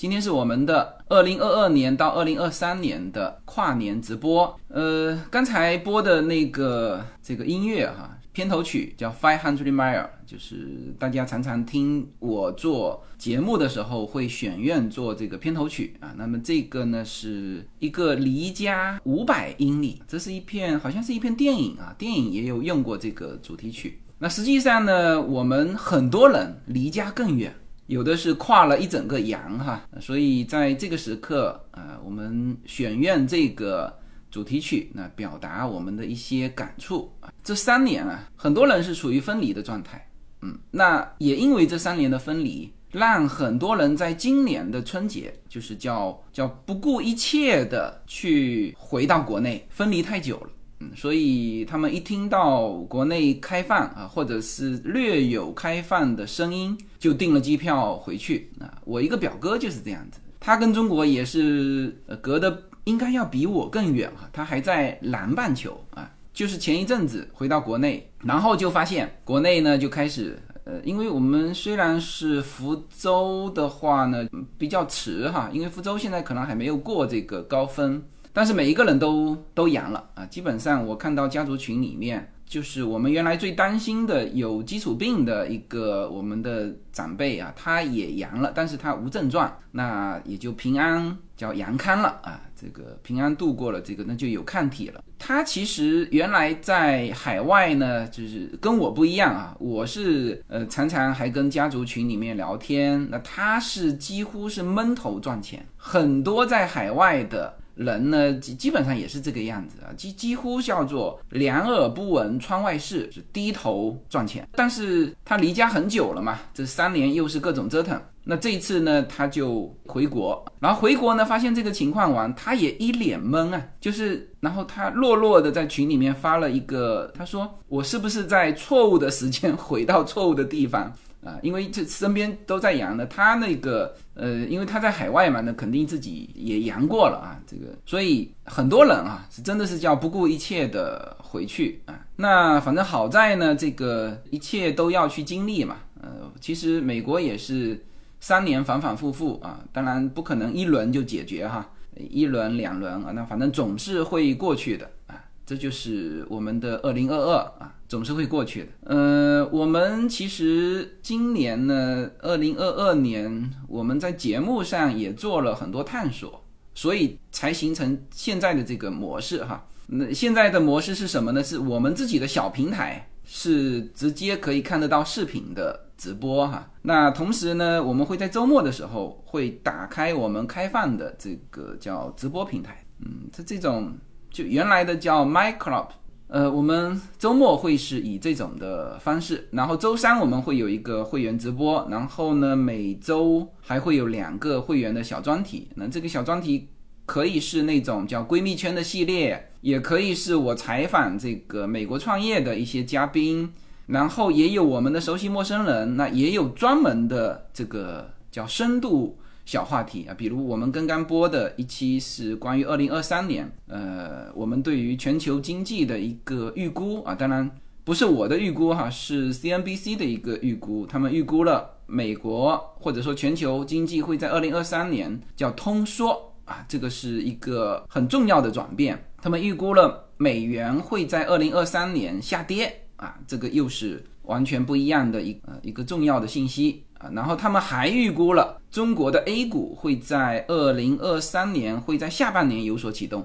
今天是我们的二零二二年到二零二三年的跨年直播。呃，刚才播的那个这个音乐哈，片头曲叫《Five Hundred Mile》，就是大家常常听我做节目的时候会选愿做这个片头曲啊。那么这个呢是一个离家五百英里，这是一片好像是一片电影啊，电影也有用过这个主题曲。那实际上呢，我们很多人离家更远。有的是跨了一整个洋哈，所以在这个时刻啊，我们选用这个主题曲，那表达我们的一些感触。这三年啊，很多人是处于分离的状态，嗯，那也因为这三年的分离，让很多人在今年的春节，就是叫叫不顾一切的去回到国内，分离太久了。所以他们一听到国内开放啊，或者是略有开放的声音，就订了机票回去啊。我一个表哥就是这样子，他跟中国也是隔的应该要比我更远哈，他还在南半球啊。就是前一阵子回到国内，然后就发现国内呢就开始呃，因为我们虽然是福州的话呢比较迟哈，因为福州现在可能还没有过这个高峰。但是每一个人都都阳了啊！基本上我看到家族群里面，就是我们原来最担心的有基础病的一个我们的长辈啊，他也阳了，但是他无症状，那也就平安叫阳康了啊！这个平安度过了这个，那就有抗体了。他其实原来在海外呢，就是跟我不一样啊，我是呃常常还跟家族群里面聊天，那他是几乎是闷头赚钱，很多在海外的。人呢，基基本上也是这个样子啊，几几乎叫做两耳不闻窗外事，是低头赚钱。但是他离家很久了嘛，这三年又是各种折腾。那这一次呢，他就回国，然后回国呢，发现这个情况完，他也一脸懵啊，就是，然后他落落的在群里面发了一个，他说我是不是在错误的时间回到错误的地方？啊，因为这身边都在阳的，他那个呃，因为他在海外嘛，那肯定自己也阳过了啊，这个，所以很多人啊是真的是叫不顾一切的回去啊。那反正好在呢，这个一切都要去经历嘛。呃，其实美国也是三年反反复复啊，当然不可能一轮就解决哈，一轮两轮啊，那反正总是会过去的啊。这就是我们的二零二二啊。总是会过去的。呃，我们其实今年呢，二零二二年，我们在节目上也做了很多探索，所以才形成现在的这个模式哈。那现在的模式是什么呢？是我们自己的小平台，是直接可以看得到视频的直播哈。那同时呢，我们会在周末的时候会打开我们开放的这个叫直播平台。嗯，它这种就原来的叫 My Club。呃，我们周末会是以这种的方式，然后周三我们会有一个会员直播，然后呢每周还会有两个会员的小专题。那这个小专题可以是那种叫闺蜜圈的系列，也可以是我采访这个美国创业的一些嘉宾，然后也有我们的熟悉陌生人，那也有专门的这个叫深度。小话题啊，比如我们刚刚播的一期是关于二零二三年，呃，我们对于全球经济的一个预估啊，当然不是我的预估哈，是 CNBC 的一个预估，他们预估了美国或者说全球经济会在二零二三年叫通缩啊，这个是一个很重要的转变。他们预估了美元会在二零二三年下跌啊，这个又是完全不一样的一呃一个重要的信息。啊，然后他们还预估了中国的 A 股会在二零二三年会在下半年有所启动，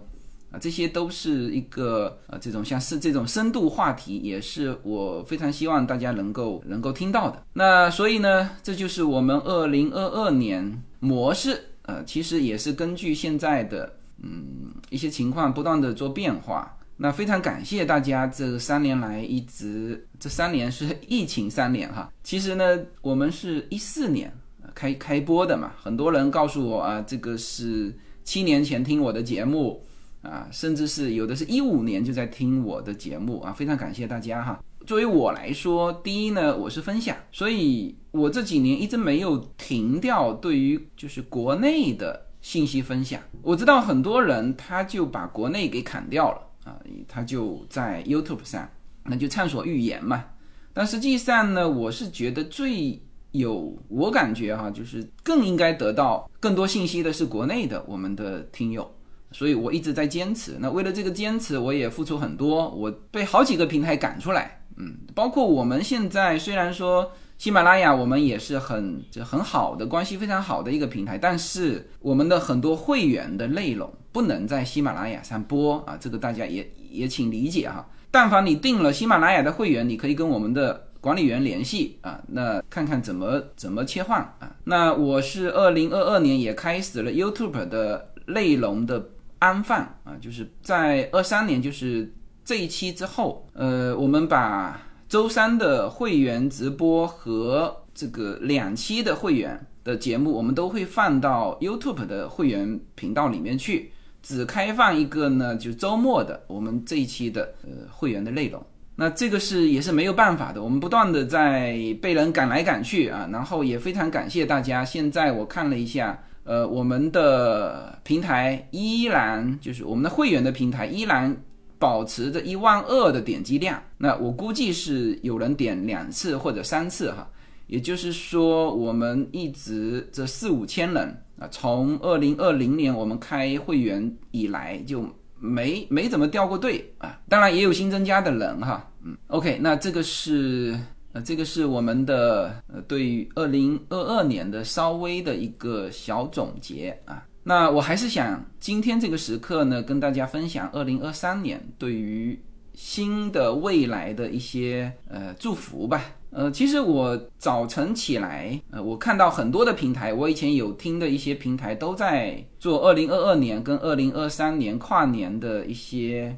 啊，这些都是一个呃这种像是这种深度话题，也是我非常希望大家能够能够听到的。那所以呢，这就是我们二零二二年模式，呃，其实也是根据现在的嗯一些情况不断的做变化。那非常感谢大家这三年来一直，这三年是疫情三年哈。其实呢，我们是一四年开开播的嘛，很多人告诉我啊，这个是七年前听我的节目啊，甚至是有的是一五年就在听我的节目啊，非常感谢大家哈。作为我来说，第一呢，我是分享，所以我这几年一直没有停掉对于就是国内的信息分享。我知道很多人他就把国内给砍掉了。啊，他就在 YouTube 上，那就畅所欲言嘛。但实际上呢，我是觉得最有我感觉哈，就是更应该得到更多信息的是国内的我们的听友，所以我一直在坚持。那为了这个坚持，我也付出很多，我被好几个平台赶出来，嗯，包括我们现在虽然说喜马拉雅我们也是很这很好的关系非常好的一个平台，但是我们的很多会员的内容不能在喜马拉雅上播啊，这个大家也也请理解哈。但凡你订了喜马拉雅的会员，你可以跟我们的管理员联系啊，那看看怎么怎么切换啊。那我是二零二二年也开始了 YouTube 的内容的安放啊，就是在二三年，就是这一期之后，呃，我们把周三的会员直播和这个两期的会员的节目，我们都会放到 YouTube 的会员频道里面去。只开放一个呢，就周末的我们这一期的呃会员的内容，那这个是也是没有办法的，我们不断的在被人赶来赶去啊，然后也非常感谢大家。现在我看了一下，呃，我们的平台依然就是我们的会员的平台依然保持着一万二的点击量，那我估计是有人点两次或者三次哈，也就是说我们一直这四五千人。啊，从二零二零年我们开会员以来就没没怎么掉过队啊，当然也有新增加的人哈，嗯，OK，那这个是呃这个是我们的呃对于二零二二年的稍微的一个小总结啊，那我还是想今天这个时刻呢跟大家分享二零二三年对于新的未来的一些呃祝福吧。呃，其实我早晨起来，呃，我看到很多的平台，我以前有听的一些平台都在做二零二二年跟二零二三年跨年的一些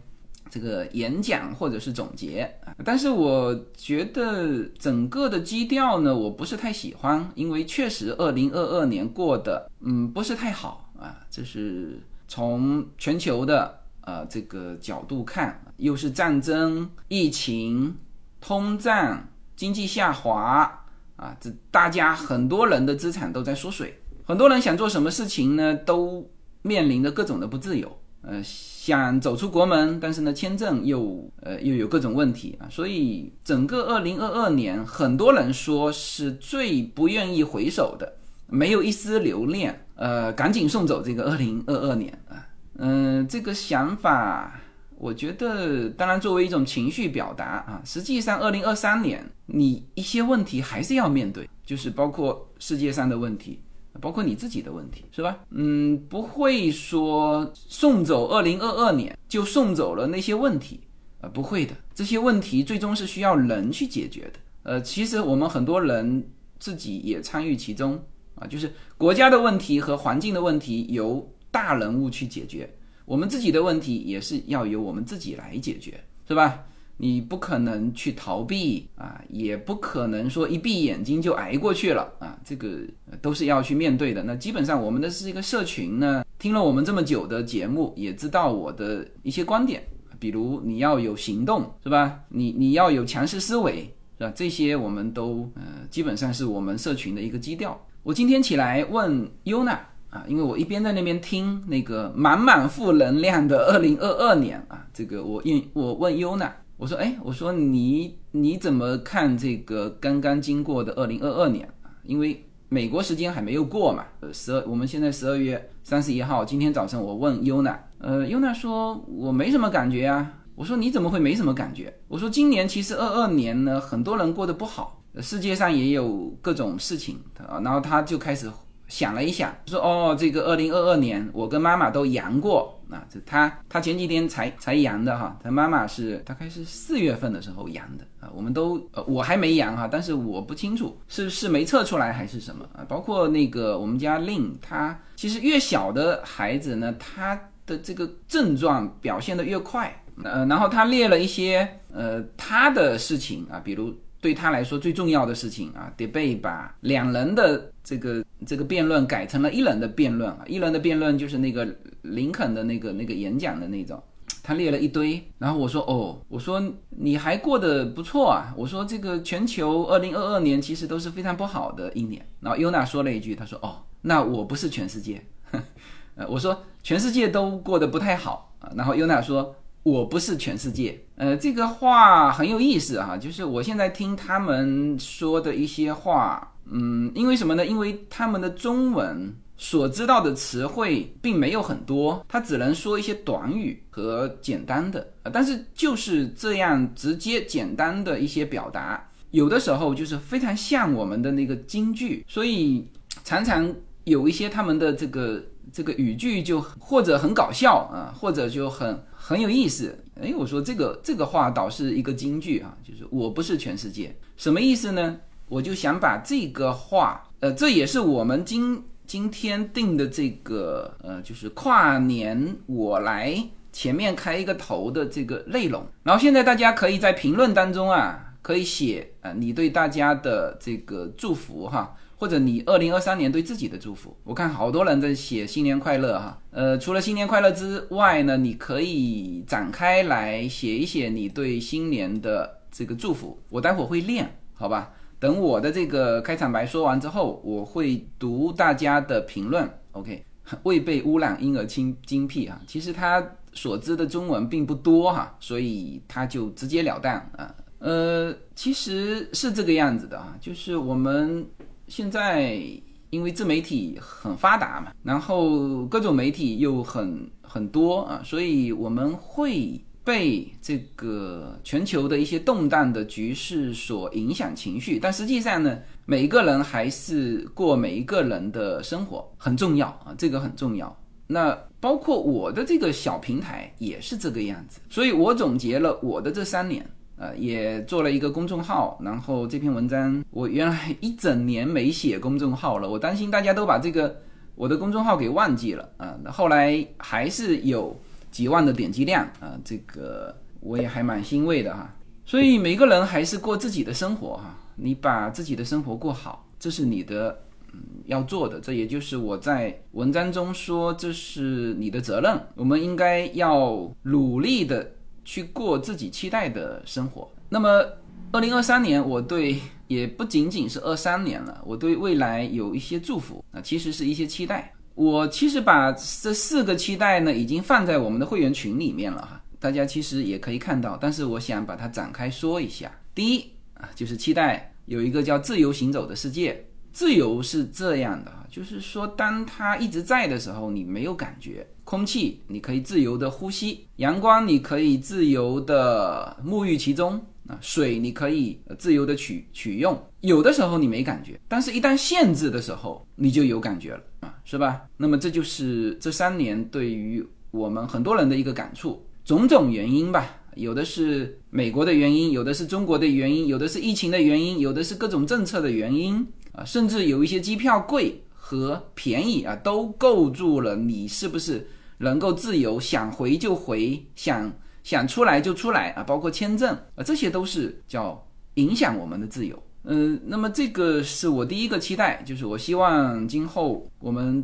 这个演讲或者是总结但是我觉得整个的基调呢，我不是太喜欢，因为确实二零二二年过得嗯不是太好啊，就是从全球的呃这个角度看，又是战争、疫情、通胀。经济下滑啊，这大家很多人的资产都在缩水，很多人想做什么事情呢，都面临着各种的不自由。呃，想走出国门，但是呢，签证又呃又有各种问题啊，所以整个二零二二年，很多人说是最不愿意回首的，没有一丝留恋，呃，赶紧送走这个二零二二年啊，嗯，这个想法。我觉得，当然作为一种情绪表达啊，实际上，二零二三年你一些问题还是要面对，就是包括世界上的问题，包括你自己的问题，是吧？嗯，不会说送走二零二二年就送走了那些问题啊，不会的，这些问题最终是需要人去解决的。呃，其实我们很多人自己也参与其中啊，就是国家的问题和环境的问题由大人物去解决。我们自己的问题也是要由我们自己来解决，是吧？你不可能去逃避啊，也不可能说一闭眼睛就挨过去了啊，这个都是要去面对的。那基本上我们的是一个社群呢，听了我们这么久的节目，也知道我的一些观点，比如你要有行动，是吧？你你要有强势思维，是吧？这些我们都呃，基本上是我们社群的一个基调。我今天起来问优娜。啊，因为我一边在那边听那个满满负能量的二零二二年啊，这个我问我问优娜，我说哎，我说你你怎么看这个刚刚经过的二零二二年啊？因为美国时间还没有过嘛，呃，十二我们现在十二月三十一号，今天早晨我问优娜，呃，优娜说我没什么感觉啊。我说你怎么会没什么感觉？我说今年其实二二年呢，很多人过得不好，世界上也有各种事情啊，然后他就开始。想了一想，说：“哦，这个二零二二年，我跟妈妈都阳过啊。这他他前几天才才阳的哈，他妈妈是大概是四月份的时候阳的啊。我们都呃我还没阳哈，但是我不清楚是是没测出来还是什么啊。包括那个我们家令，他其实越小的孩子呢，他的这个症状表现的越快。呃，然后他列了一些呃他的事情啊，比如。”对他来说最重要的事情啊得被把两人的这个这个辩论改成了一人的辩论啊，一人的辩论就是那个林肯的那个那个演讲的那种，他列了一堆，然后我说哦，我说你还过得不错啊，我说这个全球二零二二年其实都是非常不好的一年，然后尤娜说了一句，他说哦，那我不是全世界，呃，我说全世界都过得不太好啊，然后尤娜说。我不是全世界，呃，这个话很有意思哈，就是我现在听他们说的一些话，嗯，因为什么呢？因为他们的中文所知道的词汇并没有很多，他只能说一些短语和简单的啊。但是就是这样直接简单的一些表达，有的时候就是非常像我们的那个京剧，所以常常有一些他们的这个这个语句就或者很搞笑啊，或者就很很有意思。哎，我说这个这个话倒是一个金句啊，就是我不是全世界，什么意思呢？我就想把这个话，呃，这也是我们今今天定的这个，呃，就是跨年我来前面开一个头的这个内容。然后现在大家可以在评论当中啊，可以写啊，你对大家的这个祝福哈，或者你二零二三年对自己的祝福。我看好多人在写新年快乐哈，呃，除了新年快乐之外呢，你可以展开来写一写你对新年的这个祝福。我待会儿会练，好吧？等我的这个开场白说完之后，我会读大家的评论。OK，未被污染婴儿精精辟啊，其实他所知的中文并不多哈，所以他就直截了当啊。呃，其实是这个样子的啊，就是我们现在因为自媒体很发达嘛，然后各种媒体又很很多啊，所以我们会。被这个全球的一些动荡的局势所影响情绪，但实际上呢，每一个人还是过每一个人的生活很重要啊，这个很重要。那包括我的这个小平台也是这个样子，所以我总结了我的这三年，呃，也做了一个公众号，然后这篇文章我原来一整年没写公众号了，我担心大家都把这个我的公众号给忘记了啊，那后来还是有。几万的点击量啊，这个我也还蛮欣慰的哈。所以每个人还是过自己的生活哈，你把自己的生活过好，这是你的嗯要做的。这也就是我在文章中说，这是你的责任。我们应该要努力的去过自己期待的生活。那么，二零二三年，我对也不仅仅是二三年了，我对未来有一些祝福啊，其实是一些期待。我其实把这四个期待呢，已经放在我们的会员群里面了哈，大家其实也可以看到。但是我想把它展开说一下。第一啊，就是期待有一个叫自由行走的世界。自由是这样的就是说，当它一直在的时候，你没有感觉。空气你可以自由的呼吸，阳光你可以自由的沐浴其中。啊，水你可以自由的取取用，有的时候你没感觉，但是一旦限制的时候，你就有感觉了啊，是吧？那么这就是这三年对于我们很多人的一个感触，种种原因吧，有的是美国的原因，有的是中国的原因，有的是疫情的原因，有的是各种政策的原因啊，甚至有一些机票贵和便宜啊，都构筑了你是不是能够自由想回就回，想。想出来就出来啊，包括签证啊，这些都是叫影响我们的自由。嗯，那么这个是我第一个期待，就是我希望今后我们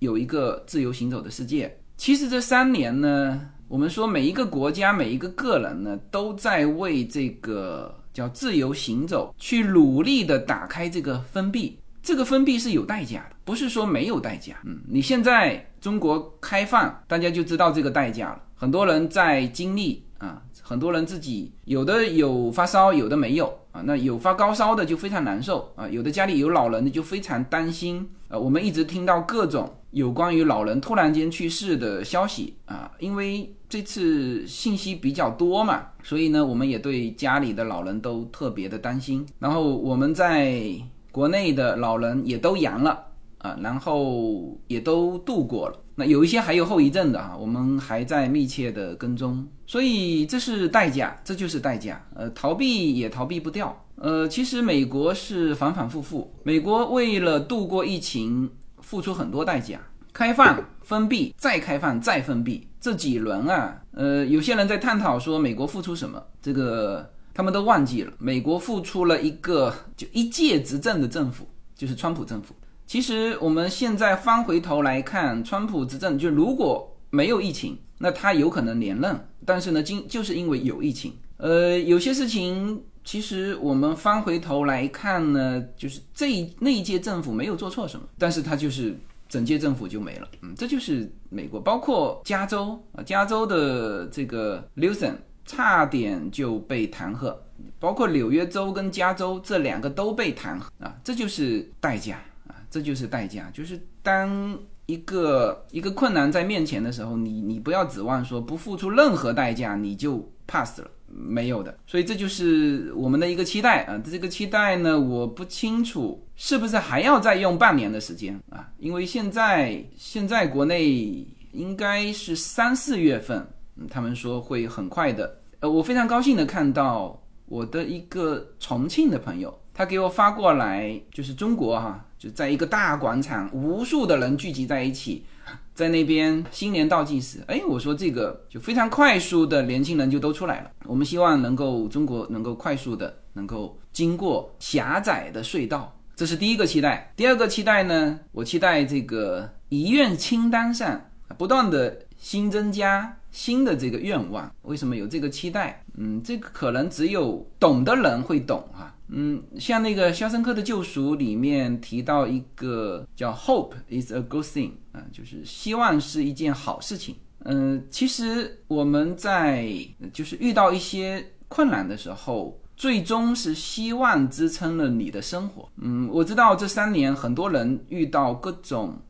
有一个自由行走的世界。其实这三年呢，我们说每一个国家、每一个个人呢，都在为这个叫自由行走去努力的打开这个封闭。这个封闭是有代价的，不是说没有代价。嗯，你现在中国开放，大家就知道这个代价了。很多人在经历啊，很多人自己有的有发烧，有的没有啊。那有发高烧的就非常难受啊，有的家里有老人的就非常担心我们一直听到各种有关于老人突然间去世的消息啊，因为这次信息比较多嘛，所以呢，我们也对家里的老人都特别的担心。然后我们在国内的老人也都阳了啊，然后也都度过了。那有一些还有后遗症的啊，我们还在密切的跟踪，所以这是代价，这就是代价。呃，逃避也逃避不掉。呃，其实美国是反反复复，美国为了度过疫情，付出很多代价，开放、封闭、再开放、再封闭，这几轮啊，呃，有些人在探讨说美国付出什么，这个他们都忘记了，美国付出了一个就一届执政的政府，就是川普政府。其实我们现在翻回头来看，川普执政就如果没有疫情，那他有可能连任。但是呢，今就是因为有疫情，呃，有些事情其实我们翻回头来看呢，就是这一那一届政府没有做错什么，但是他就是整届政府就没了。嗯，这就是美国，包括加州啊，加州的这个 Newsom 差点就被弹劾包括纽约州跟加州这两个都被弹劾啊，这就是代价啊，这就是代价，就是当一个一个困难在面前的时候，你你不要指望说不付出任何代价你就 pass 了。没有的，所以这就是我们的一个期待啊。这个期待呢，我不清楚是不是还要再用半年的时间啊？因为现在现在国内应该是三四月份，他们说会很快的。呃，我非常高兴的看到我的一个重庆的朋友，他给我发过来，就是中国哈，就在一个大广场，无数的人聚集在一起。在那边新年倒计时，哎，我说这个就非常快速的年轻人就都出来了。我们希望能够中国能够快速的能够经过狭窄的隧道，这是第一个期待。第二个期待呢，我期待这个遗愿清单上不断的新增加新的这个愿望。为什么有这个期待？嗯，这个可能只有懂的人会懂哈。嗯，像那个《肖申克的救赎》里面提到一个叫 “hope is a good thing” 啊，就是希望是一件好事情。嗯，其实我们在就是遇到一些困难的时候，最终是希望支撑了你的生活。嗯，我知道这三年很多人遇到各种，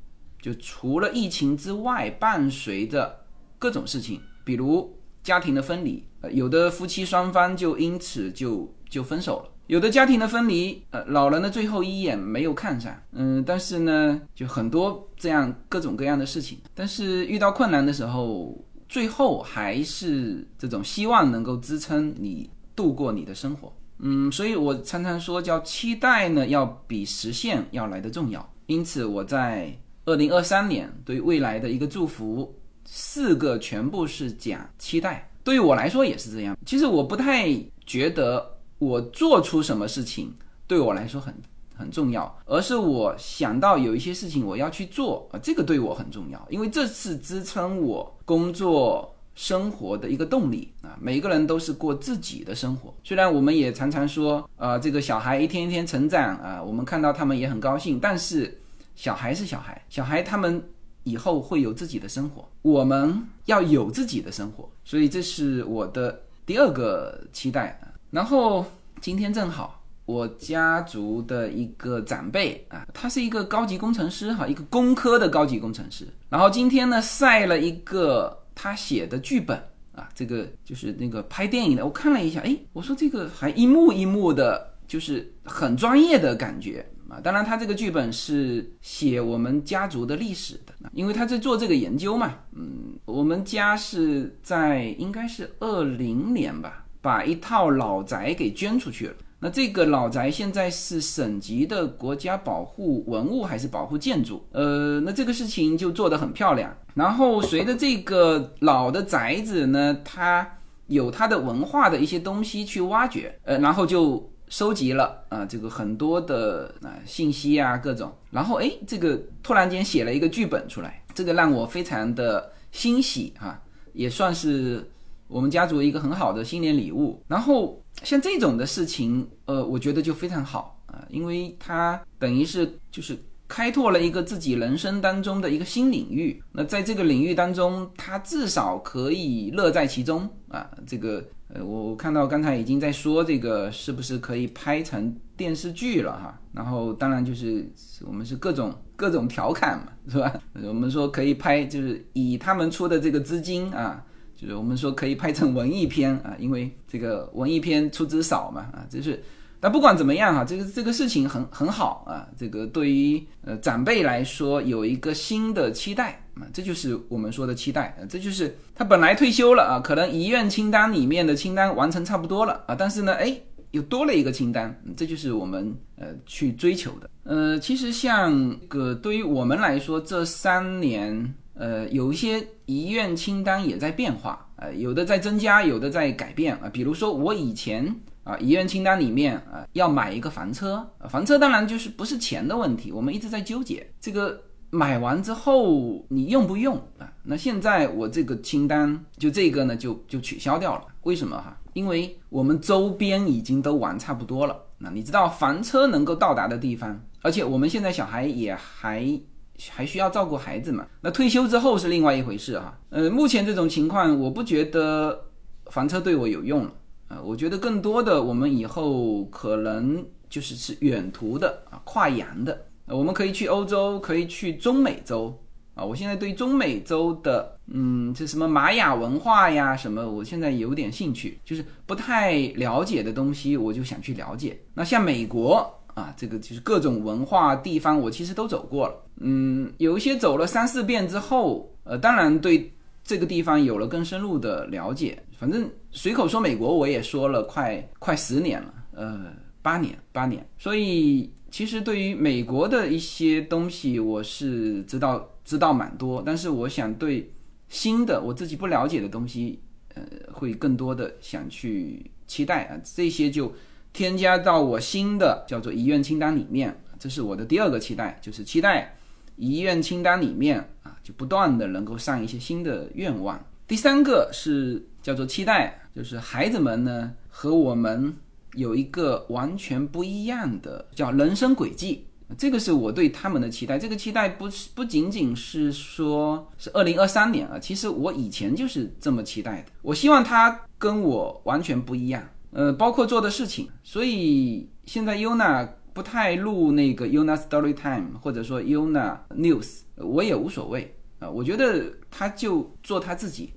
就除了疫情之外伴随着各种事情，比如家庭的分离，有的夫妻双方就因此就就分手了。有的家庭的分离，呃，老人的最后一眼没有看上，嗯，但是呢，就很多这样各种各样的事情，但是遇到困难的时候，最后还是这种希望能够支撑你度过你的生活，嗯，所以我常常说叫期待呢，要比实现要来的重要。因此，我在二零二三年对未来的一个祝福，四个全部是讲期待。对于我来说也是这样。其实我不太觉得。我做出什么事情对我来说很很重要，而是我想到有一些事情我要去做啊，这个对我很重要，因为这是支撑我工作生活的一个动力啊。每个人都是过自己的生活，虽然我们也常常说，呃，这个小孩一天一天成长啊，我们看到他们也很高兴，但是小孩是小孩，小孩他们以后会有自己的生活，我们要有自己的生活，所以这是我的第二个期待。然后今天正好，我家族的一个长辈啊，他是一个高级工程师哈，一个工科的高级工程师。然后今天呢，晒了一个他写的剧本啊，这个就是那个拍电影的。我看了一下，哎，我说这个还一幕一幕的，就是很专业的感觉啊。当然，他这个剧本是写我们家族的历史的，因为他在做这个研究嘛。嗯，我们家是在应该是二零年吧。把一套老宅给捐出去了。那这个老宅现在是省级的国家保护文物还是保护建筑？呃，那这个事情就做得很漂亮。然后随着这个老的宅子呢，它有它的文化的一些东西去挖掘，呃，然后就收集了啊，这个很多的啊信息啊各种。然后哎，这个突然间写了一个剧本出来，这个让我非常的欣喜哈，也算是。我们家族一个很好的新年礼物，然后像这种的事情，呃，我觉得就非常好啊，因为它等于是就是开拓了一个自己人生当中的一个新领域。那在这个领域当中，他至少可以乐在其中啊。这个呃，我看到刚才已经在说这个是不是可以拍成电视剧了哈。然后当然就是我们是各种各种调侃嘛，是吧？我们说可以拍，就是以他们出的这个资金啊。就是我们说可以拍成文艺片啊，因为这个文艺片出资少嘛啊，就是，但不管怎么样哈，这个这个事情很很好啊，这个对于呃长辈来说有一个新的期待啊，这就是我们说的期待啊，这就是他本来退休了啊，可能遗愿清单里面的清单完成差不多了啊，但是呢，哎，又多了一个清单，这就是我们呃去追求的。呃，其实像个对于我们来说，这三年。呃，有一些遗愿清单也在变化，呃，有的在增加，有的在改变啊。比如说我以前啊，遗愿清单里面啊，要买一个房车，房车当然就是不是钱的问题，我们一直在纠结这个买完之后你用不用啊？那现在我这个清单就这个呢，就就取消掉了。为什么哈？因为我们周边已经都玩差不多了。那你知道房车能够到达的地方，而且我们现在小孩也还。还需要照顾孩子嘛？那退休之后是另外一回事哈。呃，目前这种情况，我不觉得房车对我有用了啊，我觉得更多的我们以后可能就是是远途的啊，跨洋的，我们可以去欧洲，可以去中美洲啊。我现在对中美洲的，嗯，这什么玛雅文化呀，什么，我现在有点兴趣，就是不太了解的东西，我就想去了解。那像美国。啊，这个就是各种文化地方，我其实都走过了。嗯，有一些走了三四遍之后，呃，当然对这个地方有了更深入的了解。反正随口说美国，我也说了快快十年了，呃，八年八年。所以其实对于美国的一些东西，我是知道知道蛮多。但是我想对新的我自己不了解的东西，呃，会更多的想去期待啊，这些就。添加到我新的叫做遗愿清单里面，这是我的第二个期待，就是期待遗愿清单里面啊，就不断的能够上一些新的愿望。第三个是叫做期待，就是孩子们呢和我们有一个完全不一样的叫人生轨迹，这个是我对他们的期待。这个期待不是不仅仅是说是二零二三年啊，其实我以前就是这么期待的。我希望他跟我完全不一样。呃，包括做的事情，所以现在 Yuna 不太录那个 Yuna Story Time，或者说 Yuna News，我也无所谓啊。我觉得他就做他自己，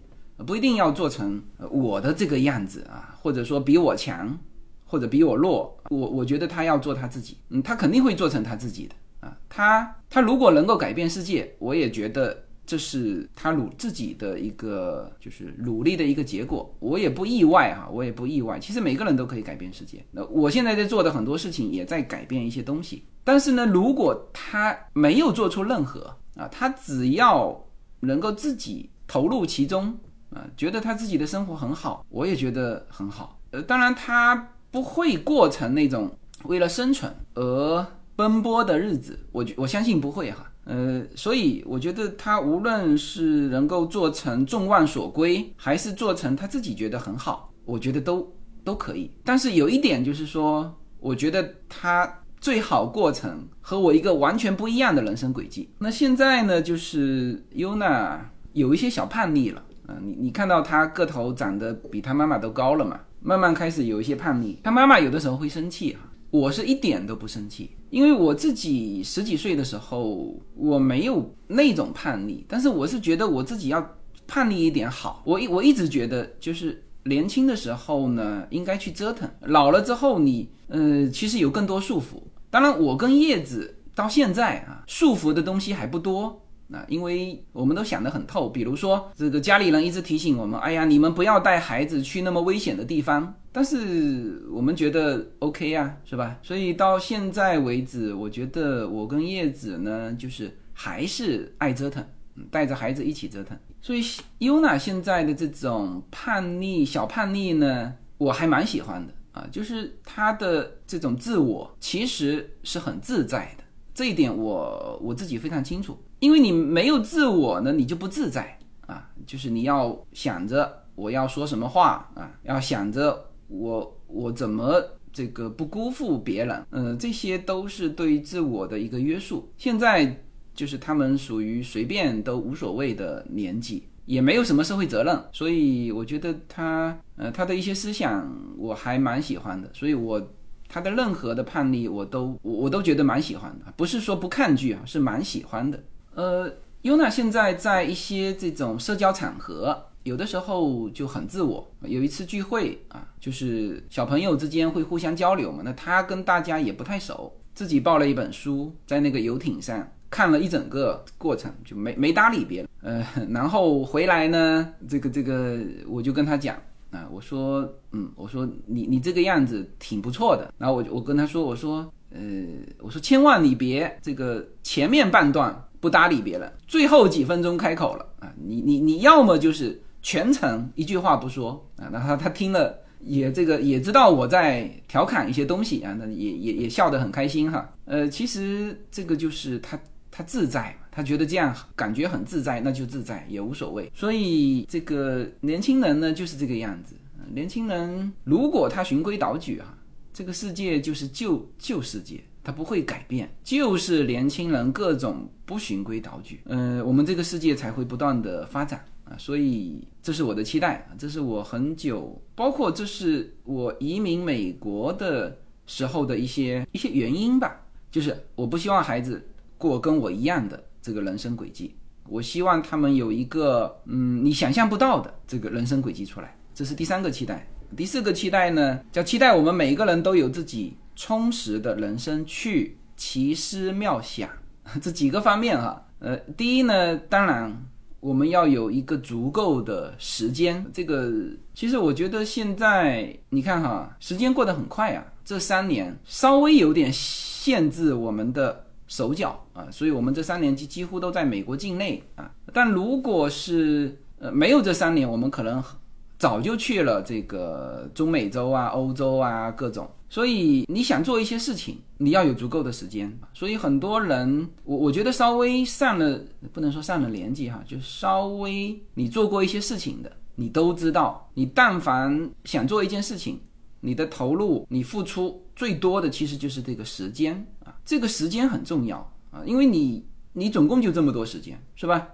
不一定要做成我的这个样子啊，或者说比我强，或者比我弱。我我觉得他要做他自己，嗯，他肯定会做成他自己的啊。他他如果能够改变世界，我也觉得。这是他努自己的一个，就是努力的一个结果，我也不意外哈，我也不意外。其实每个人都可以改变世界。那我现在在做的很多事情也在改变一些东西。但是呢，如果他没有做出任何啊，他只要能够自己投入其中啊，觉得他自己的生活很好，我也觉得很好。呃，当然他不会过成那种为了生存而奔波的日子，我我相信不会哈。呃，所以我觉得他无论是能够做成众望所归，还是做成他自己觉得很好，我觉得都都可以。但是有一点就是说，我觉得他最好过程和我一个完全不一样的人生轨迹。那现在呢，就是优娜有一些小叛逆了啊，你你看到他个头长得比他妈妈都高了嘛，慢慢开始有一些叛逆。他妈妈有的时候会生气啊。我是一点都不生气，因为我自己十几岁的时候我没有那种叛逆，但是我是觉得我自己要叛逆一点好。我一我一直觉得就是年轻的时候呢应该去折腾，老了之后你呃其实有更多束缚。当然我跟叶子到现在啊束缚的东西还不多。那因为我们都想得很透，比如说这个家里人一直提醒我们，哎呀，你们不要带孩子去那么危险的地方。但是我们觉得 OK 呀，是吧？所以到现在为止，我觉得我跟叶子呢，就是还是爱折腾，带着孩子一起折腾。所以优娜现在的这种叛逆、小叛逆呢，我还蛮喜欢的啊，就是她的这种自我其实是很自在的，这一点我我自己非常清楚。因为你没有自我呢，你就不自在啊。就是你要想着我要说什么话啊，要想着我我怎么这个不辜负别人，嗯，这些都是对自我的一个约束。现在就是他们属于随便都无所谓的年纪，也没有什么社会责任，所以我觉得他呃他的一些思想我还蛮喜欢的，所以我。他的任何的叛逆，我都我我都觉得蛮喜欢的，不是说不抗拒啊，是蛮喜欢的。呃，优娜现在在一些这种社交场合，有的时候就很自我。有一次聚会啊，就是小朋友之间会互相交流嘛，那他跟大家也不太熟，自己抱了一本书，在那个游艇上看了一整个过程，就没没搭理别人。呃，然后回来呢，这个这个，我就跟他讲啊，我说，嗯，我说你你这个样子挺不错的。然后我我跟他说，我说，呃，我说千万你别这个前面半段。不搭理别人，最后几分钟开口了啊！你你你要么就是全程一句话不说啊，那他他听了也这个也知道我在调侃一些东西啊，那也也也笑得很开心哈。呃，其实这个就是他他自在，他觉得这样感觉很自在，那就自在也无所谓。所以这个年轻人呢就是这个样子，年轻人如果他循规蹈矩啊，这个世界就是旧旧世界。它不会改变，就是年轻人各种不循规蹈矩，嗯，我们这个世界才会不断的发展啊，所以这是我的期待，这是我很久，包括这是我移民美国的时候的一些一些原因吧，就是我不希望孩子过跟我一样的这个人生轨迹，我希望他们有一个嗯你想象不到的这个人生轨迹出来，这是第三个期待。第四个期待呢，叫期待我们每一个人都有自己充实的人生，去奇思妙想 这几个方面哈。呃，第一呢，当然我们要有一个足够的时间。这个其实我觉得现在你看哈，时间过得很快啊，这三年稍微有点限制我们的手脚啊，所以我们这三年几几乎都在美国境内啊。但如果是呃没有这三年，我们可能早就去了这个中美洲啊、欧洲啊各种。所以你想做一些事情，你要有足够的时间。所以很多人，我我觉得稍微上了，不能说上了年纪哈，就稍微你做过一些事情的，你都知道，你但凡想做一件事情，你的投入、你付出最多的其实就是这个时间啊，这个时间很重要啊，因为你你总共就这么多时间，是吧？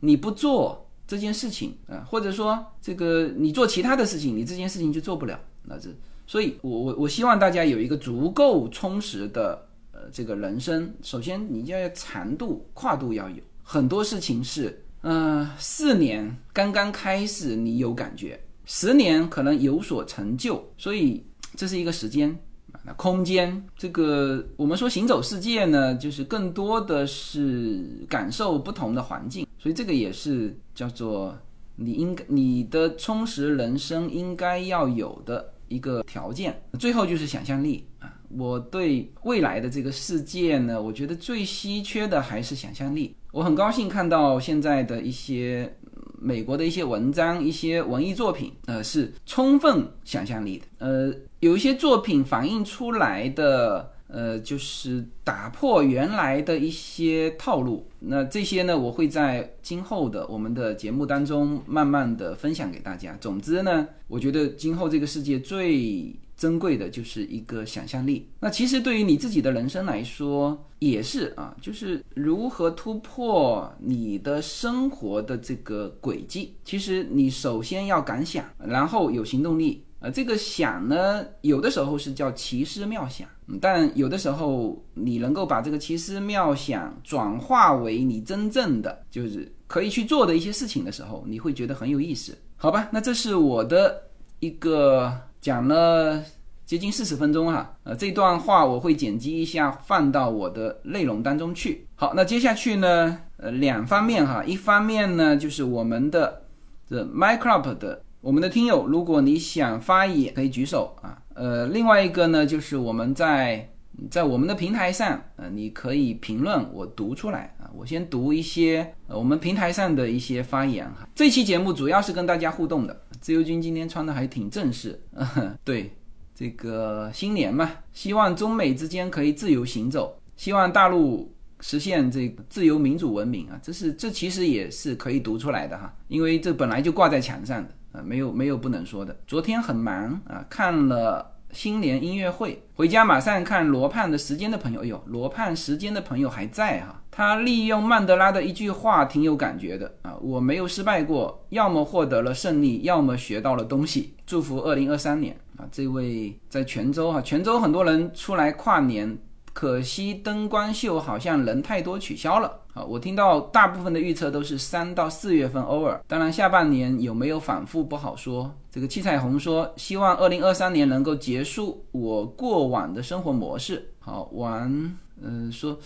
你不做这件事情啊，或者说这个你做其他的事情，你这件事情就做不了，那这。所以，我我我希望大家有一个足够充实的呃这个人生。首先，你要要长度、跨度要有很多事情是，嗯，四年刚刚开始你有感觉，十年可能有所成就。所以这是一个时间那空间，这个我们说行走世界呢，就是更多的是感受不同的环境。所以这个也是叫做你应该你的充实人生应该要有的。一个条件，最后就是想象力啊！我对未来的这个世界呢，我觉得最稀缺的还是想象力。我很高兴看到现在的一些美国的一些文章、一些文艺作品，呃，是充分想象力的。呃，有一些作品反映出来的。呃，就是打破原来的一些套路。那这些呢，我会在今后的我们的节目当中慢慢的分享给大家。总之呢，我觉得今后这个世界最珍贵的就是一个想象力。那其实对于你自己的人生来说也是啊，就是如何突破你的生活的这个轨迹。其实你首先要敢想，然后有行动力。呃，这个想呢，有的时候是叫奇思妙想，但有的时候你能够把这个奇思妙想转化为你真正的就是可以去做的一些事情的时候，你会觉得很有意思，好吧？那这是我的一个讲了接近四十分钟哈，呃，这段话我会剪辑一下放到我的内容当中去。好，那接下去呢，呃，两方面哈，一方面呢就是我们的这 MyClub 的。我们的听友，如果你想发言，可以举手啊。呃，另外一个呢，就是我们在在我们的平台上，呃，你可以评论，我读出来啊。我先读一些我们平台上的一些发言哈。这期节目主要是跟大家互动的。自由军今天穿的还挺正式，对，这个新年嘛，希望中美之间可以自由行走，希望大陆实现这个自由民主文明啊。这是这其实也是可以读出来的哈，因为这本来就挂在墙上的。没有没有不能说的。昨天很忙啊，看了新年音乐会，回家马上看罗胖的时间的朋友。哎呦，罗胖时间的朋友还在哈。他利用曼德拉的一句话挺有感觉的啊，我没有失败过，要么获得了胜利，要么学到了东西。祝福二零二三年啊，这位在泉州哈，泉州很多人出来跨年。可惜灯光秀好像人太多取消了啊！我听到大部分的预测都是三到四月份 over，当然下半年有没有反复不好说。这个七彩虹说希望二零二三年能够结束我过往的生活模式。好玩，嗯，说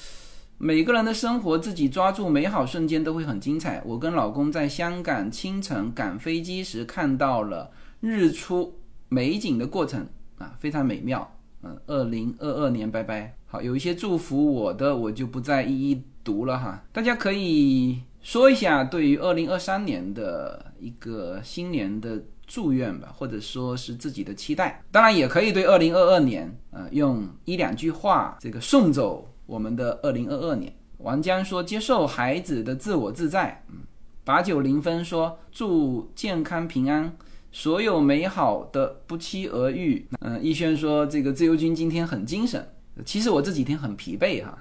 每个人的生活自己抓住美好瞬间都会很精彩。我跟老公在香港清晨赶飞机时看到了日出美景的过程啊，非常美妙。嗯，二零二二年拜拜。好，有一些祝福我的，我就不再一一读了哈。大家可以说一下对于二零二三年的一个新年的祝愿吧，或者说是自己的期待。当然，也可以对二零二二年，呃，用一两句话这个送走我们的二零二二年。王江说：“接受孩子的自我自在。”嗯，八九零分说：“祝健康平安，所有美好的不期而遇。”嗯，逸轩说：“这个自由军今天很精神。”其实我这几天很疲惫哈，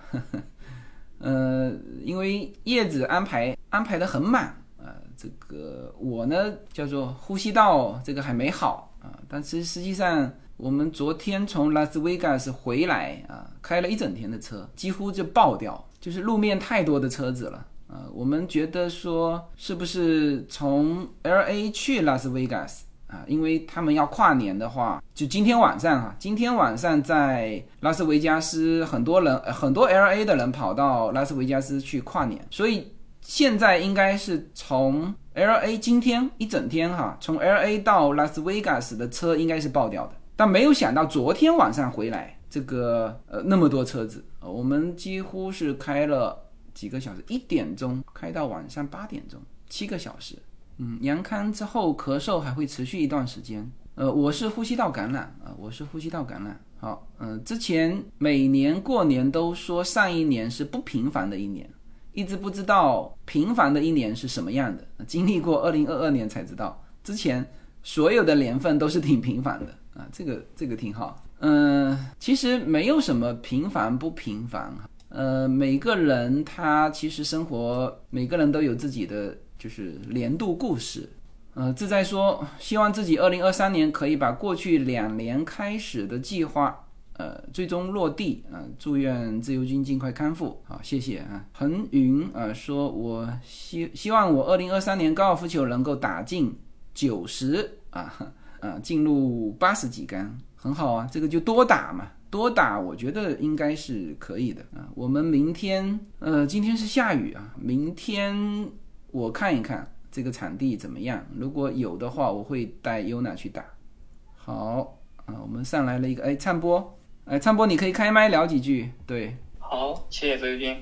呃，因为叶子安排安排的很满，呃，这个我呢叫做呼吸道这个还没好啊，但是实际上我们昨天从拉斯维加斯回来啊，开了一整天的车，几乎就爆掉，就是路面太多的车子了啊。我们觉得说是不是从 L A 去拉斯维加斯啊？因为他们要跨年的话，就今天晚上哈，今天晚上在拉斯维加斯，很多人很多 L A 的人跑到拉斯维加斯去跨年，所以。现在应该是从 L A 今天一整天哈，从 L A 到拉斯维加斯的车应该是爆掉的，但没有想到昨天晚上回来这个呃那么多车子，我们几乎是开了几个小时，一点钟开到晚上八点钟，七个小时。嗯，阳康之后咳嗽还会持续一段时间。呃，我是呼吸道感染啊，我是呼吸道感染。好，嗯，之前每年过年都说上一年是不平凡的一年。一直不知道平凡的一年是什么样的，经历过二零二二年才知道，之前所有的年份都是挺平凡的啊，这个这个挺好。嗯，其实没有什么平凡不平凡，呃，每个人他其实生活，每个人都有自己的就是年度故事。呃，自在说，希望自己二零二三年可以把过去两年开始的计划。呃，最终落地啊！祝愿自由军尽快康复。好，谢谢啊。恒云啊，说我希希望我二零二三年高尔夫球能够打进九十啊啊，进入八十几杆，很好啊。这个就多打嘛，多打，我觉得应该是可以的啊。我们明天呃，今天是下雨啊，明天我看一看这个场地怎么样，如果有的话，我会带优娜去打。好啊，我们上来了一个哎，灿波。哎，灿波，你可以开麦聊几句。对，好，谢谢泽军。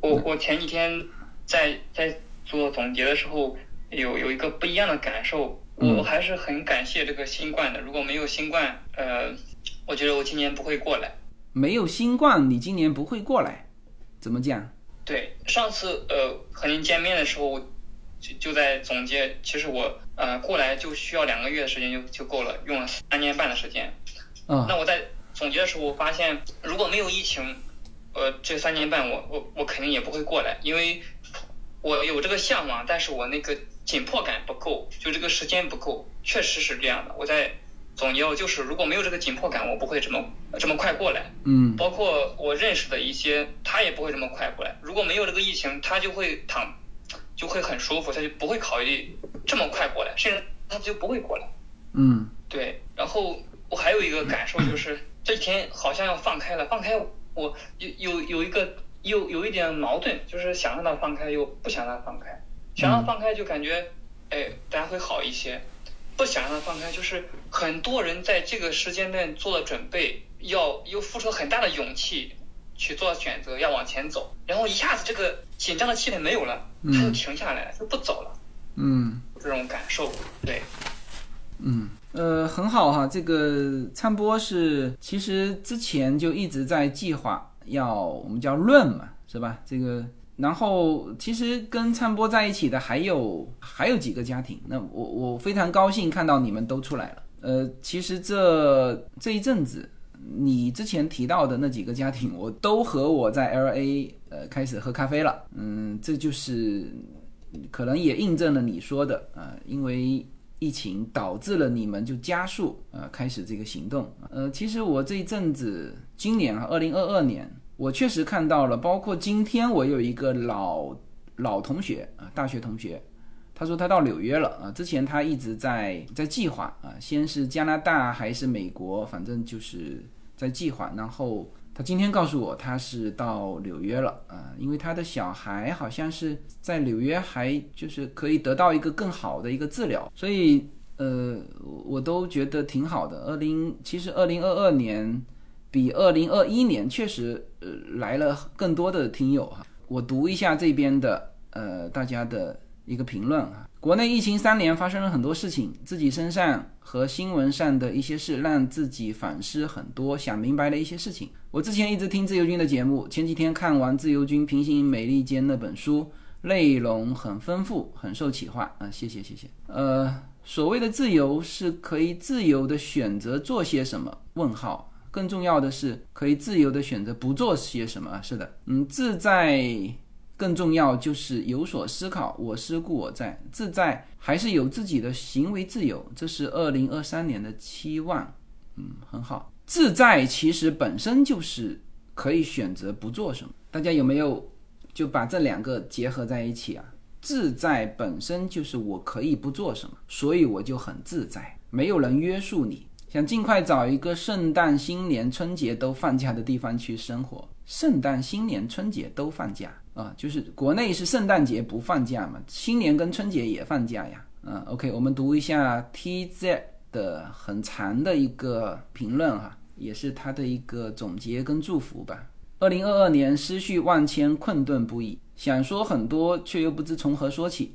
我我前几天在在做总结的时候，有有一个不一样的感受。我还是很感谢这个新冠的。如果没有新冠，呃，我觉得我今年不会过来。没有新冠，你今年不会过来？怎么讲？对，上次呃和您见面的时候，就就在总结。其实我呃过来就需要两个月的时间就就够了，用了三年半的时间。嗯。那我在。总结的时候，我发现如果没有疫情，呃，这三年半我我我肯定也不会过来，因为我有这个向往，但是我那个紧迫感不够，就这个时间不够，确实是这样的。我在总结，就是如果没有这个紧迫感，我不会这么这么快过来。嗯。包括我认识的一些，他也不会这么快过来。如果没有这个疫情，他就会躺，就会很舒服，他就不会考虑这么快过来，甚至他就不会过来。嗯。对。然后我还有一个感受就是。这几天好像要放开了，放开我有有有一个有有一点矛盾，就是想让他放开又不想让他放开，想让他放开就感觉哎大家会好一些，不想让它放开就是很多人在这个时间段做了准备，要又付出很大的勇气去做选择要往前走，然后一下子这个紧张的气氛没有了，他就停下来就不走了，嗯，这种感受对，嗯。呃，很好哈，这个灿波是其实之前就一直在计划要我们叫论嘛，是吧？这个然后其实跟灿波在一起的还有还有几个家庭，那我我非常高兴看到你们都出来了。呃，其实这这一阵子你之前提到的那几个家庭，我都和我在 L A 呃开始喝咖啡了。嗯，这就是可能也印证了你说的啊，因为。疫情导致了你们就加速呃开始这个行动呃其实我这一阵子今年啊二零二二年我确实看到了，包括今天我有一个老老同学啊大学同学，他说他到纽约了啊，之前他一直在在计划啊，先是加拿大还是美国，反正就是在计划，然后。他今天告诉我，他是到纽约了啊，因为他的小孩好像是在纽约，还就是可以得到一个更好的一个治疗，所以呃，我都觉得挺好的。二零其实二零二二年比二零二一年确实呃来了更多的听友哈，我读一下这边的呃大家的一个评论哈。国内疫情三年，发生了很多事情，自己身上和新闻上的一些事，让自己反思很多，想明白了一些事情。我之前一直听自由军的节目，前几天看完自由军《平行美利坚》那本书，内容很丰富，很受启发啊！谢谢谢谢。呃，所谓的自由是可以自由的选择做些什么？问号。更重要的是可以自由的选择不做些什么？是的，嗯，自在。更重要就是有所思考。我思故我在，自在还是有自己的行为自由，这是二零二三年的期望。嗯，很好。自在其实本身就是可以选择不做什么。大家有没有就把这两个结合在一起啊？自在本身就是我可以不做什么，所以我就很自在，没有人约束你。想尽快找一个圣诞、新年、春节都放假的地方去生活。圣诞、新年、春节都放假啊，就是国内是圣诞节不放假嘛，新年跟春节也放假呀。嗯，OK，我们读一下 TZ 的很长的一个评论哈，也是他的一个总结跟祝福吧。二零二二年思绪万千，困顿不已，想说很多，却又不知从何说起。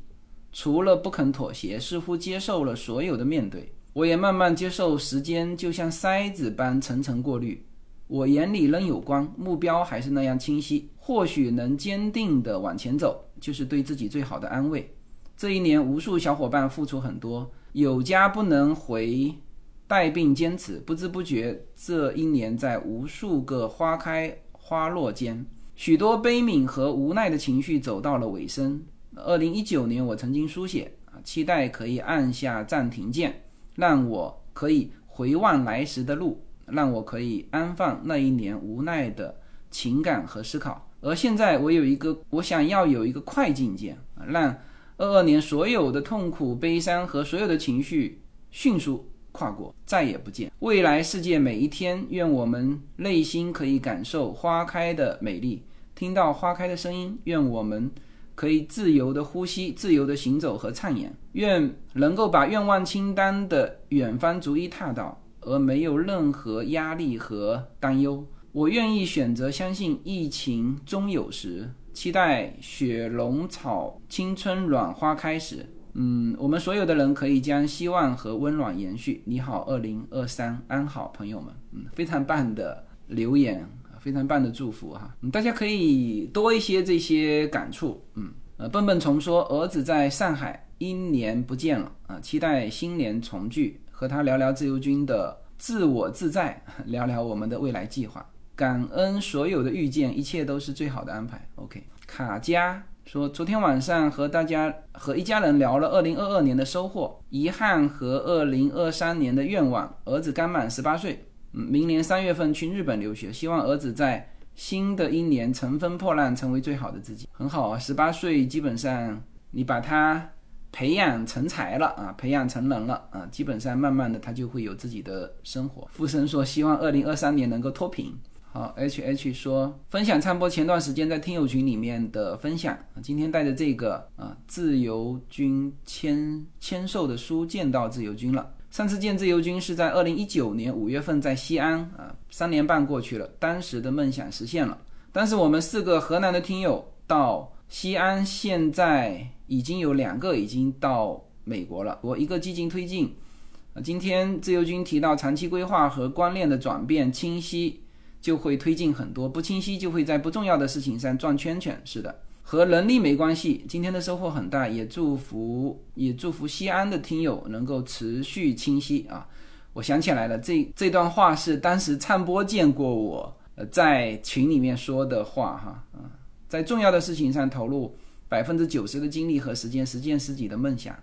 除了不肯妥协，似乎接受了所有的面对。我也慢慢接受，时间就像筛子般层层过滤。我眼里仍有光，目标还是那样清晰。或许能坚定地往前走，就是对自己最好的安慰。这一年，无数小伙伴付出很多，有家不能回，带病坚持。不知不觉，这一年在无数个花开花落间，许多悲悯和无奈的情绪走到了尾声。二零一九年，我曾经书写啊，期待可以按下暂停键。让我可以回望来时的路，让我可以安放那一年无奈的情感和思考。而现在，我有一个，我想要有一个快进键，让二二年所有的痛苦、悲伤和所有的情绪迅速跨过，再也不见。未来世界每一天，愿我们内心可以感受花开的美丽，听到花开的声音。愿我们。可以自由的呼吸，自由的行走和畅言。愿能够把愿望清单的远方逐一踏到，而没有任何压力和担忧。我愿意选择相信疫情终有时，期待雪龙草青春暖花开时。嗯，我们所有的人可以将希望和温暖延续。你好，二零二三，安好，朋友们。嗯，非常棒的留言。非常棒的祝福哈，大家可以多一些这些感触。嗯，呃，笨笨虫说儿子在上海一年不见了啊，期待新年重聚，和他聊聊自由军的自我自在，聊聊我们的未来计划。感恩所有的遇见，一切都是最好的安排。OK，卡佳说昨天晚上和大家和一家人聊了二零二二年的收获、遗憾和二零二三年的愿望。儿子刚满十八岁。明年三月份去日本留学，希望儿子在新的一年乘风破浪，成为最好的自己。很好啊，十八岁基本上你把他培养成才了啊，培养成人了啊，基本上慢慢的他就会有自己的生活。富生说希望二零二三年能够脱贫。好，H H 说分享唱播前段时间在听友群里面的分享，今天带着这个啊自由军签签售的书见到自由军了。上次见自由军是在二零一九年五月份，在西安啊，三年半过去了，当时的梦想实现了。但是我们四个河南的听友到西安，现在已经有两个已经到美国了。我一个激进推进，啊，今天自由军提到长期规划和观念的转变清晰，就会推进很多；不清晰，就会在不重要的事情上转圈圈。是的。和能力没关系，今天的收获很大，也祝福也祝福西安的听友能够持续清晰啊！我想起来了，这这段话是当时唱播见过我呃在群里面说的话哈啊，在重要的事情上投入百分之九十的精力和时间，实现自己的梦想，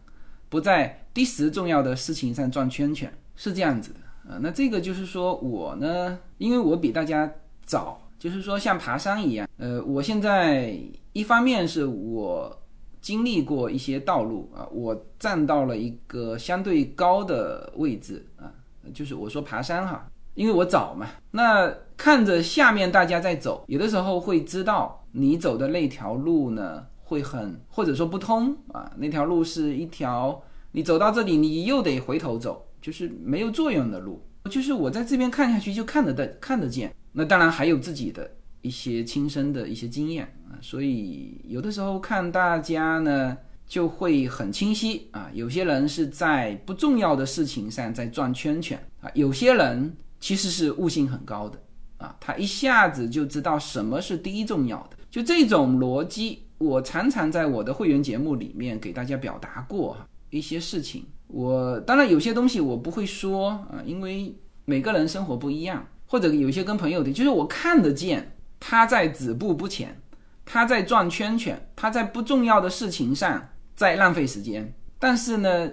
不在第十重要的事情上转圈圈，是这样子的啊。那这个就是说我呢，因为我比大家早。就是说，像爬山一样，呃，我现在一方面是我经历过一些道路啊，我站到了一个相对高的位置啊，就是我说爬山哈，因为我早嘛，那看着下面大家在走，有的时候会知道你走的那条路呢会很或者说不通啊，那条路是一条你走到这里你又得回头走，就是没有作用的路，就是我在这边看下去就看得到看得见。那当然还有自己的一些亲身的一些经验啊，所以有的时候看大家呢就会很清晰啊。有些人是在不重要的事情上在转圈圈啊，有些人其实是悟性很高的啊，他一下子就知道什么是第一重要的。就这种逻辑，我常常在我的会员节目里面给大家表达过一些事情。我当然有些东西我不会说啊，因为每个人生活不一样。或者有些跟朋友的，就是我看得见他在止步不前，他在转圈圈，他在不重要的事情上在浪费时间。但是呢，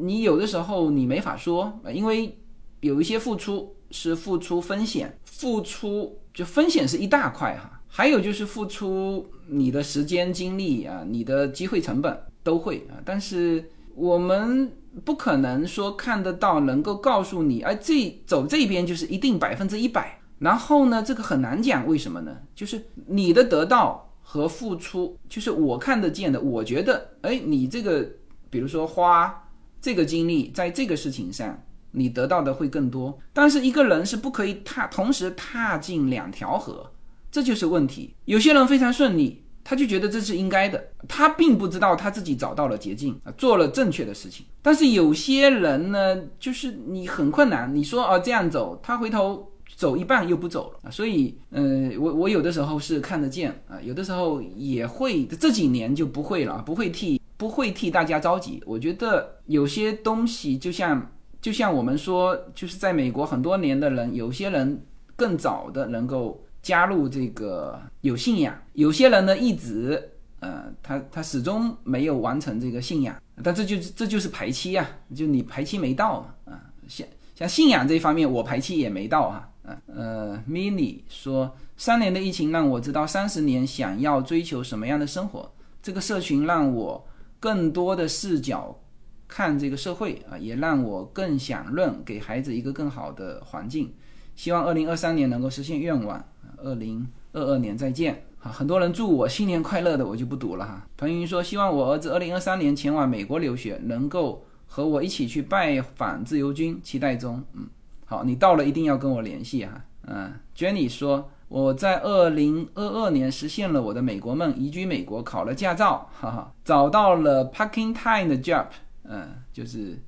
你有的时候你没法说，因为有一些付出是付出风险，付出就风险是一大块哈。还有就是付出你的时间精力啊，你的机会成本都会啊。但是我们不可能说看得到，能够告诉你，哎，这走这边就是一定百分之一百。然后呢，这个很难讲，为什么呢？就是你的得到和付出，就是我看得见的。我觉得，哎，你这个，比如说花这个精力在这个事情上，你得到的会更多。但是一个人是不可以踏同时踏进两条河。这就是问题。有些人非常顺利，他就觉得这是应该的，他并不知道他自己找到了捷径啊，做了正确的事情。但是有些人呢，就是你很困难，你说哦这样走，他回头走一半又不走了。所以，呃，我我有的时候是看得见啊，有的时候也会这几年就不会了，不会替不会替大家着急。我觉得有些东西就像就像我们说，就是在美国很多年的人，有些人更早的能够。加入这个有信仰，有些人呢一直，呃，他他始终没有完成这个信仰，但这就这就是排期呀，就你排期没到嘛，啊，像像信仰这方面我排期也没到哈，啊，呃，mini 说三年的疫情让我知道三十年想要追求什么样的生活，这个社群让我更多的视角看这个社会啊，也让我更想论给孩子一个更好的环境，希望二零二三年能够实现愿望。二零二二年再见啊！很多人祝我新年快乐的，我就不读了哈。彭云说，希望我儿子二零二三年前往美国留学，能够和我一起去拜访自由军，期待中。嗯，好，你到了一定要跟我联系哈。嗯，Jenny 说，我在二零二二年实现了我的美国梦，移居美国，考了驾照，哈哈，找到了 parking time 的 job，嗯，就是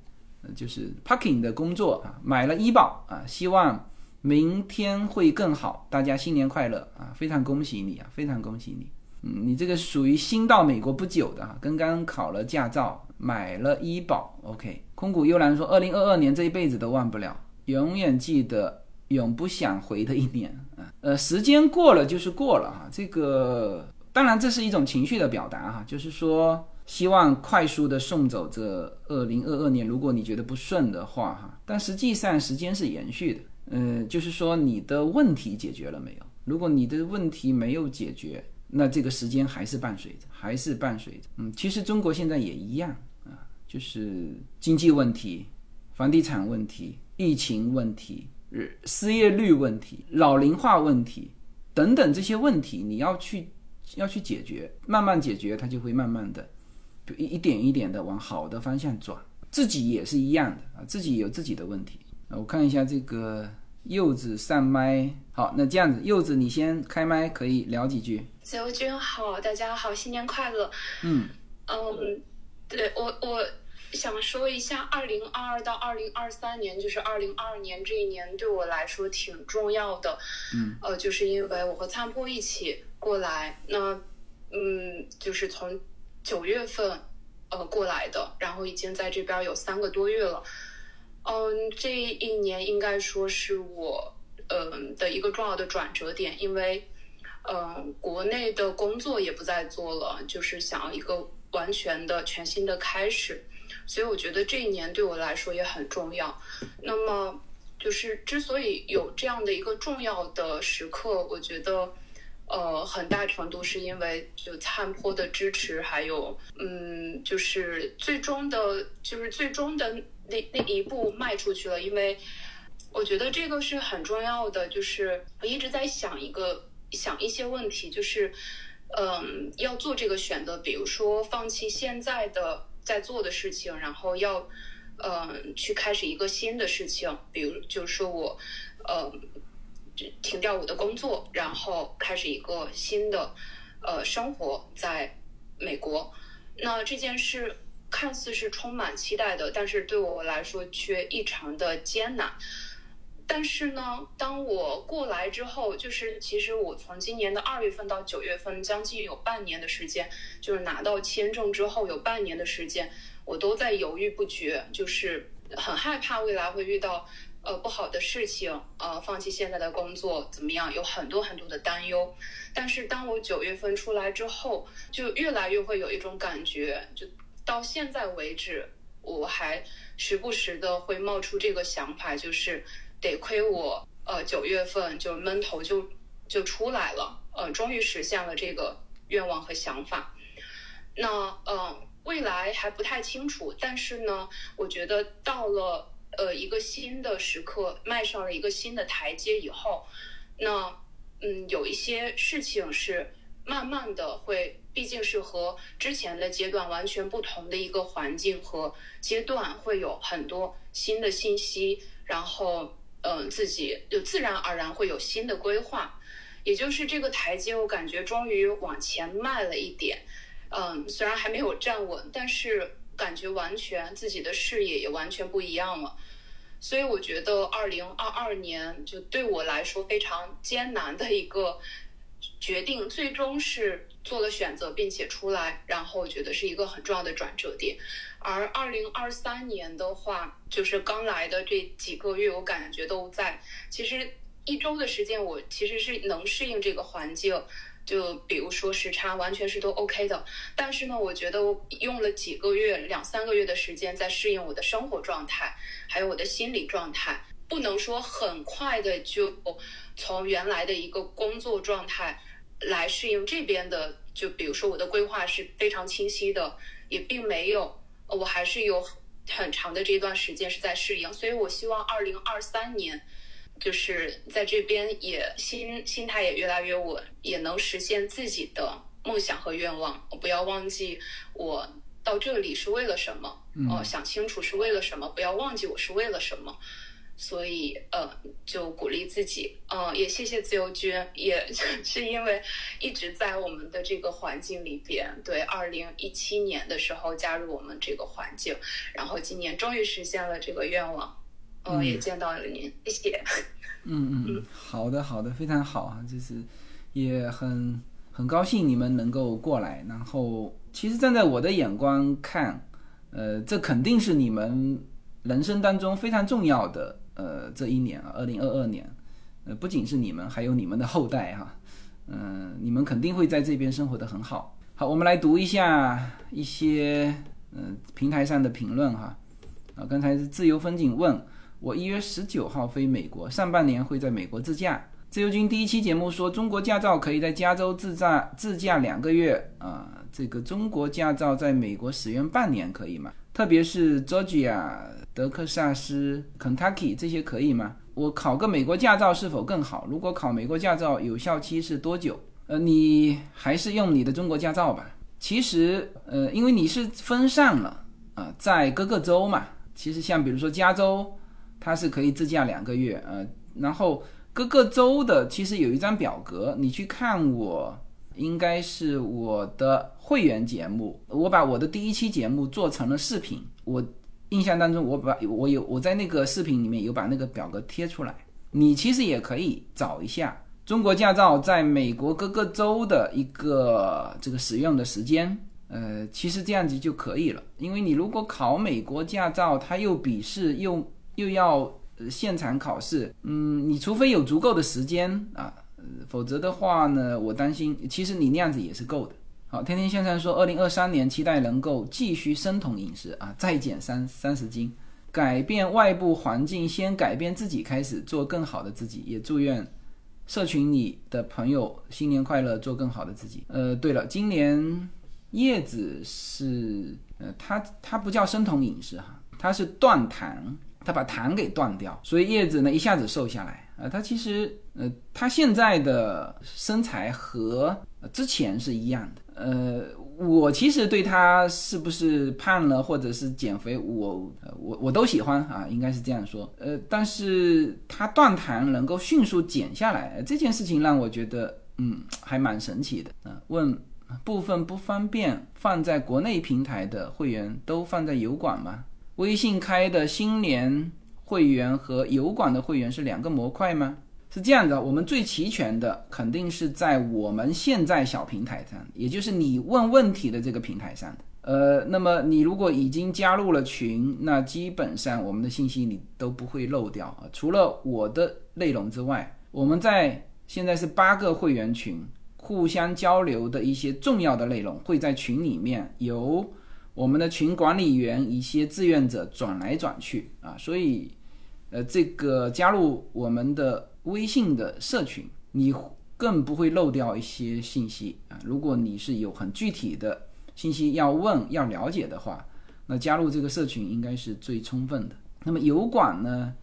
就是 parking 的工作啊，买了医保啊，希望。明天会更好，大家新年快乐啊！非常恭喜你啊，非常恭喜你。嗯，你这个属于新到美国不久的哈，刚刚考了驾照，买了医保。OK，空谷幽兰说，二零二二年这一辈子都忘不了，永远记得，永不想回的一年 啊。呃，时间过了就是过了哈，这个当然这是一种情绪的表达哈，就是说希望快速的送走这二零二二年，如果你觉得不顺的话哈，但实际上时间是延续的。嗯，就是说你的问题解决了没有？如果你的问题没有解决，那这个时间还是伴随着，还是伴随着。嗯，其实中国现在也一样啊，就是经济问题、房地产问题、疫情问题、失业率问题、老龄化问题等等这些问题，你要去要去解决，慢慢解决，它就会慢慢的就一一点一点的往好的方向转。自己也是一样的啊，自己有自己的问题。我看一下这个柚子上麦，好，那这样子，柚子你先开麦，可以聊几句。自由君好，大家好，新年快乐。嗯嗯，对我我想说一下，二零二二到二零二三年，就是二零二二年这一年对我来说挺重要的。嗯，呃，就是因为我和灿波一起过来，那嗯，就是从九月份呃过来的，然后已经在这边有三个多月了。嗯，这一年应该说是我嗯的一个重要的转折点，因为嗯国内的工作也不再做了，就是想要一个完全的全新的开始，所以我觉得这一年对我来说也很重要。那么就是之所以有这样的一个重要的时刻，我觉得呃很大程度是因为就灿坡的支持，还有嗯就是最终的，就是最终的。那那一步迈出去了，因为我觉得这个是很重要的。就是我一直在想一个想一些问题，就是嗯，要做这个选择，比如说放弃现在的在做的事情，然后要嗯去开始一个新的事情，比如就是说我嗯停掉我的工作，然后开始一个新的呃生活在美国。那这件事。看似是充满期待的，但是对我来说却异常的艰难。但是呢，当我过来之后，就是其实我从今年的二月份到九月份，将近有半年的时间，就是拿到签证之后有半年的时间，我都在犹豫不决，就是很害怕未来会遇到呃不好的事情，呃放弃现在的工作怎么样，有很多很多的担忧。但是当我九月份出来之后，就越来越会有一种感觉，就到现在为止，我还时不时的会冒出这个想法，就是得亏我呃九月份就闷头就就出来了，呃终于实现了这个愿望和想法。那嗯。未来还不太清楚，但是呢，我觉得到了呃一个新的时刻，迈上了一个新的台阶以后，那嗯有一些事情是慢慢的会，毕竟是和之前的阶段完全不同的一个环境和阶段，会有很多新的信息，然后嗯自己就自然而然会有新的规划，也就是这个台阶，我感觉终于往前迈了一点。嗯，虽然还没有站稳，但是感觉完全自己的视野也完全不一样了。所以我觉得二零二二年就对我来说非常艰难的一个决定，最终是做了选择，并且出来，然后我觉得是一个很重要的转折点。而二零二三年的话，就是刚来的这几个月，我感觉都在，其实一周的时间，我其实是能适应这个环境。就比如说时差完全是都 OK 的，但是呢，我觉得我用了几个月、两三个月的时间在适应我的生活状态，还有我的心理状态，不能说很快的就从原来的一个工作状态来适应这边的。就比如说我的规划是非常清晰的，也并没有，我还是有很长的这段时间是在适应，所以我希望二零二三年。就是在这边也心心态也越来越稳，也能实现自己的梦想和愿望。不要忘记我到这里是为了什么，哦，想清楚是为了什么，不要忘记我是为了什么。所以，呃，就鼓励自己，嗯，也谢谢自由君，也 是因为一直在我们的这个环境里边，对，二零一七年的时候加入我们这个环境，然后今年终于实现了这个愿望。嗯，也见到了您，谢谢。嗯嗯 嗯，好的好的，非常好啊，就是也很很高兴你们能够过来。然后，其实站在我的眼光看，呃，这肯定是你们人生当中非常重要的呃这一年啊，二零二二年。呃，不仅是你们，还有你们的后代哈，嗯，你们肯定会在这边生活的很好。好，我们来读一下一些嗯平台上的评论哈。啊，刚才是自由风景问。我一月十九号飞美国，上半年会在美国自驾。自由军第一期节目说，中国驾照可以在加州自驾自驾两个月啊，这个中国驾照在美国使用半年可以吗？特别是 Georgia、德克萨斯、Kentucky 这些可以吗？我考个美国驾照是否更好？如果考美国驾照有效期是多久？呃，你还是用你的中国驾照吧。其实，呃，因为你是分散了啊，在各个州嘛。其实像比如说加州。它是可以自驾两个月，呃，然后各个州的其实有一张表格，你去看我，应该是我的会员节目，我把我的第一期节目做成了视频，我印象当中我把我有我在那个视频里面有把那个表格贴出来，你其实也可以找一下中国驾照在美国各个州的一个这个使用的时间，呃，其实这样子就可以了，因为你如果考美国驾照，它又笔试又。又要现场考试，嗯，你除非有足够的时间啊，否则的话呢，我担心，其实你那样子也是够的。好，天天先生说，二零二三年期待能够继续生酮饮食啊，再减三三十斤，改变外部环境，先改变自己，开始做更好的自己。也祝愿社群里的朋友新年快乐，做更好的自己。呃，对了，今年叶子是，呃，它它不叫生酮饮食哈，它是断糖。他把糖给断掉，所以叶子呢一下子瘦下来啊。他其实呃，他现在的身材和之前是一样的。呃，我其实对他是不是胖了或者是减肥，我我我都喜欢啊，应该是这样说。呃，但是他断糖能够迅速减下来，这件事情让我觉得嗯还蛮神奇的啊。问部分不方便放在国内平台的会员都放在油管吗？微信开的新年会员和油管的会员是两个模块吗？是这样的，我们最齐全的肯定是在我们现在小平台上，也就是你问问题的这个平台上。呃，那么你如果已经加入了群，那基本上我们的信息你都不会漏掉啊。除了我的内容之外，我们在现在是八个会员群，互相交流的一些重要的内容会在群里面由我们的群管理员一些志愿者转来转去啊。所以，呃，这个加入我们的微信的社群，你更不会漏掉一些信息啊。如果你是有很具体的。信息要问要了解的话，那加入这个社群应该是最充分的。那么油管呢？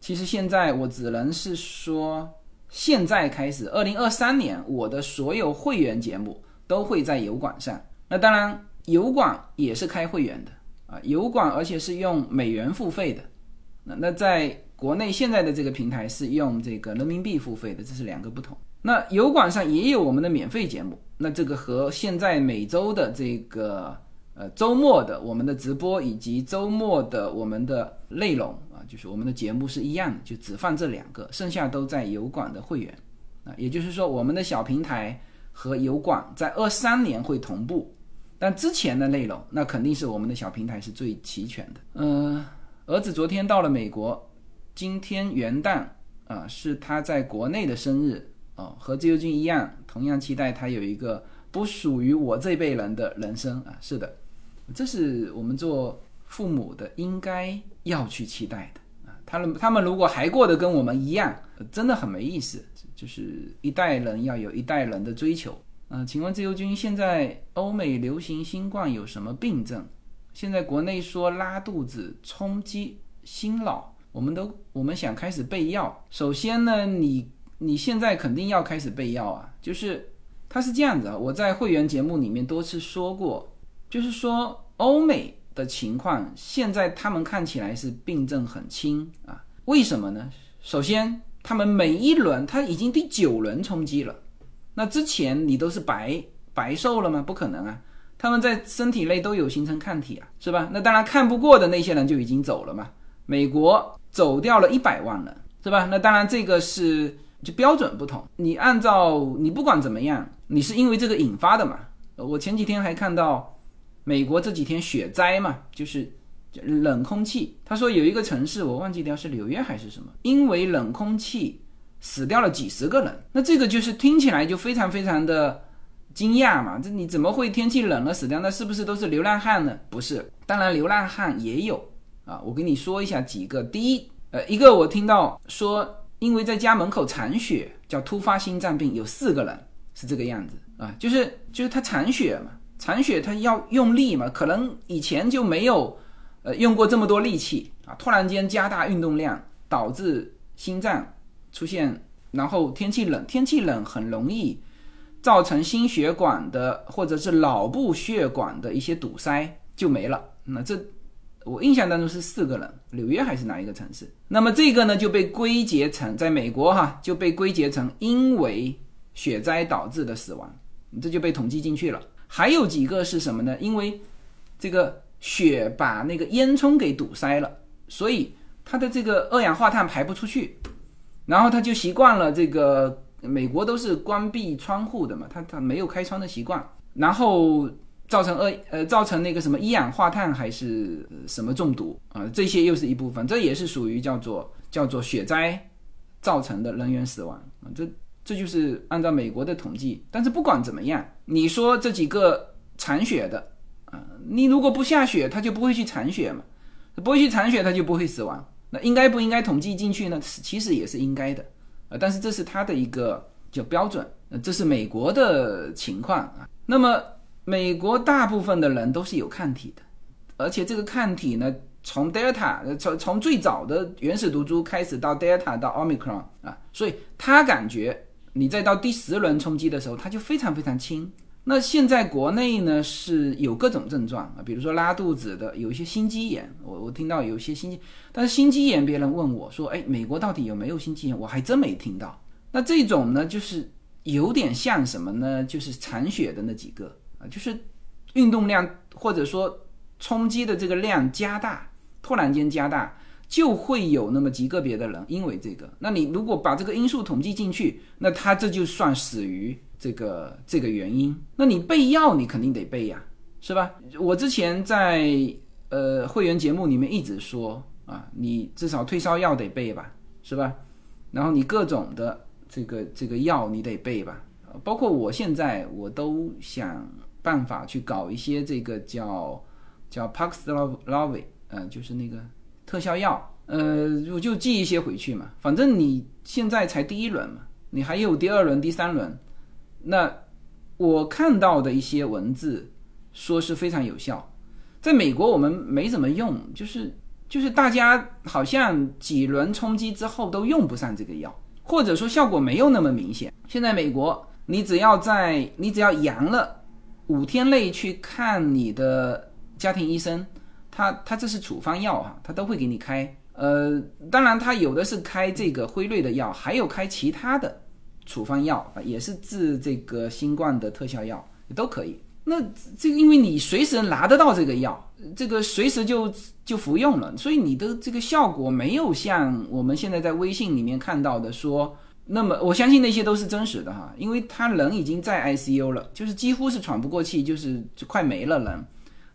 其实现在我只能是说，现在开始，二零二三年我的所有会员节目都会在油管上。那当然，油管也是开会员的啊，油管而且是用美元付费的。那那在国内现在的这个平台是用这个人民币付费的，这是两个不同。那油管上也有我们的免费节目。那这个和现在每周的这个呃周末的我们的直播以及周末的我们的内容啊，就是我们的节目是一样的，就只放这两个，剩下都在油管的会员啊。也就是说，我们的小平台和油管在二三年会同步，但之前的内容那肯定是我们的小平台是最齐全的。嗯，儿子昨天到了美国，今天元旦啊是他在国内的生日。哦，和自由军一样，同样期待他有一个不属于我这辈人的人生啊！是的，这是我们做父母的应该要去期待的啊！他们他们如果还过得跟我们一样，真的很没意思。就是一代人要有一代人的追求。嗯，请问自由军，现在欧美流行新冠有什么病症？现在国内说拉肚子、冲击、心脑，我们都我们想开始备药。首先呢，你。你现在肯定要开始备药啊！就是它是这样子啊，我在会员节目里面多次说过，就是说欧美的情况现在他们看起来是病症很轻啊，为什么呢？首先，他们每一轮他已经第九轮冲击了，那之前你都是白白受了吗？不可能啊！他们在身体内都有形成抗体啊，是吧？那当然看不过的那些人就已经走了嘛。美国走掉了一百万人，是吧？那当然这个是。就标准不同，你按照你不管怎么样，你是因为这个引发的嘛？我前几天还看到美国这几天雪灾嘛，就是冷空气。他说有一个城市，我忘记掉是纽约还是什么，因为冷空气死掉了几十个人。那这个就是听起来就非常非常的惊讶嘛？这你怎么会天气冷了死掉？那是不是都是流浪汉呢？不是，当然流浪汉也有啊。我跟你说一下几个，第一，呃，一个我听到说。因为在家门口铲雪，叫突发心脏病，有四个人是这个样子啊，就是就是他铲雪嘛，铲雪他要用力嘛，可能以前就没有呃用过这么多力气啊，突然间加大运动量，导致心脏出现，然后天气冷，天气冷很容易造成心血管的或者是脑部血管的一些堵塞就没了，那这。我印象当中是四个人，纽约还是哪一个城市？那么这个呢就被归结成在美国哈就被归结成因为雪灾导致的死亡，这就被统计进去了。还有几个是什么呢？因为这个雪把那个烟囱给堵塞了，所以它的这个二氧化碳排不出去，然后他就习惯了这个美国都是关闭窗户的嘛，他他没有开窗的习惯，然后。造成二呃造成那个什么一氧化碳还是什么中毒啊？这些又是一部分，这也是属于叫做叫做雪灾造成的人员死亡啊。这这就是按照美国的统计。但是不管怎么样，你说这几个铲雪的啊，你如果不下雪，他就不会去铲雪嘛，不会去铲雪，他就不会死亡。那应该不应该统计进去呢？其实也是应该的啊。但是这是他的一个叫标准，这是美国的情况啊。那么。美国大部分的人都是有抗体的，而且这个抗体呢，从 Delta 从从最早的原始毒株开始到 Delta 到 Omicron 啊，所以他感觉你再到第十轮冲击的时候，它就非常非常轻。那现在国内呢是有各种症状啊，比如说拉肚子的，有一些心肌炎，我我听到有些心肌，但是心肌炎别人问我说，哎，美国到底有没有心肌炎？我还真没听到。那这种呢，就是有点像什么呢？就是残血的那几个。就是运动量或者说冲击的这个量加大，突然间加大，就会有那么极个别的人因为这个。那你如果把这个因素统计进去，那他这就算死于这个这个原因。那你备药，你肯定得备呀。是吧？我之前在呃会员节目里面一直说啊，你至少退烧药得备吧，是吧？然后你各种的这个这个药你得备吧，包括我现在我都想办法去搞一些这个叫叫 Paxlovid，嗯，就是那个特效药，呃，我就寄一些回去嘛，反正你现在才第一轮嘛，你还有第二轮、第三轮，那我看到的一些文字说是非常有效，在美国我们没怎么用，就是就是大家好像几轮冲击之后都用不上这个药，或者说效果没有那么明显。现在美国，你只要在你只要阳了五天内去看你的家庭医生，他他这是处方药哈，他都会给你开。呃，当然他有的是开这个辉瑞的药，还有开其他的处方药啊，也是治这个新冠的特效药，都可以。那这个因为你随时拿得到这个药，这个随时就就服用了，所以你的这个效果没有像我们现在在微信里面看到的说，那么我相信那些都是真实的哈，因为他人已经在 ICU 了，就是几乎是喘不过气，就是就快没了人，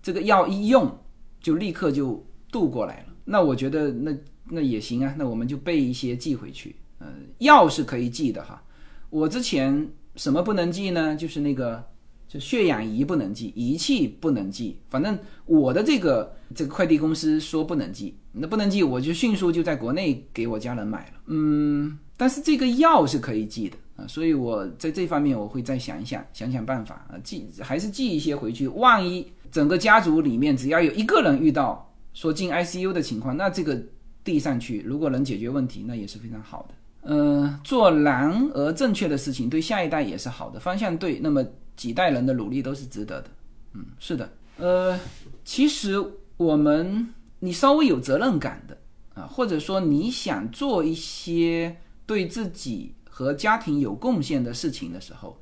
这个药一用就立刻就度过来了。那我觉得那那也行啊，那我们就备一些寄回去，呃，药是可以寄的哈。我之前什么不能寄呢？就是那个。就血氧仪不能寄，仪器不能寄，反正我的这个这个快递公司说不能寄，那不能寄，我就迅速就在国内给我家人买了。嗯，但是这个药是可以寄的啊，所以我在这方面我会再想一想，想想办法啊，寄还是寄一些回去。万一整个家族里面只要有一个人遇到说进 ICU 的情况，那这个递上去，如果能解决问题，那也是非常好的。嗯，做难而正确的事情，对下一代也是好的，方向对，那么。几代人的努力都是值得的，嗯，是的，呃，其实我们你稍微有责任感的啊，或者说你想做一些对自己和家庭有贡献的事情的时候，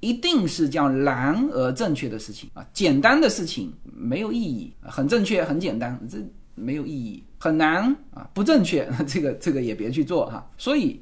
一定是叫难而正确的事情啊，简单的事情没有意义，很正确很简单，这没有意义，很难啊，不正确，这个这个也别去做哈。所以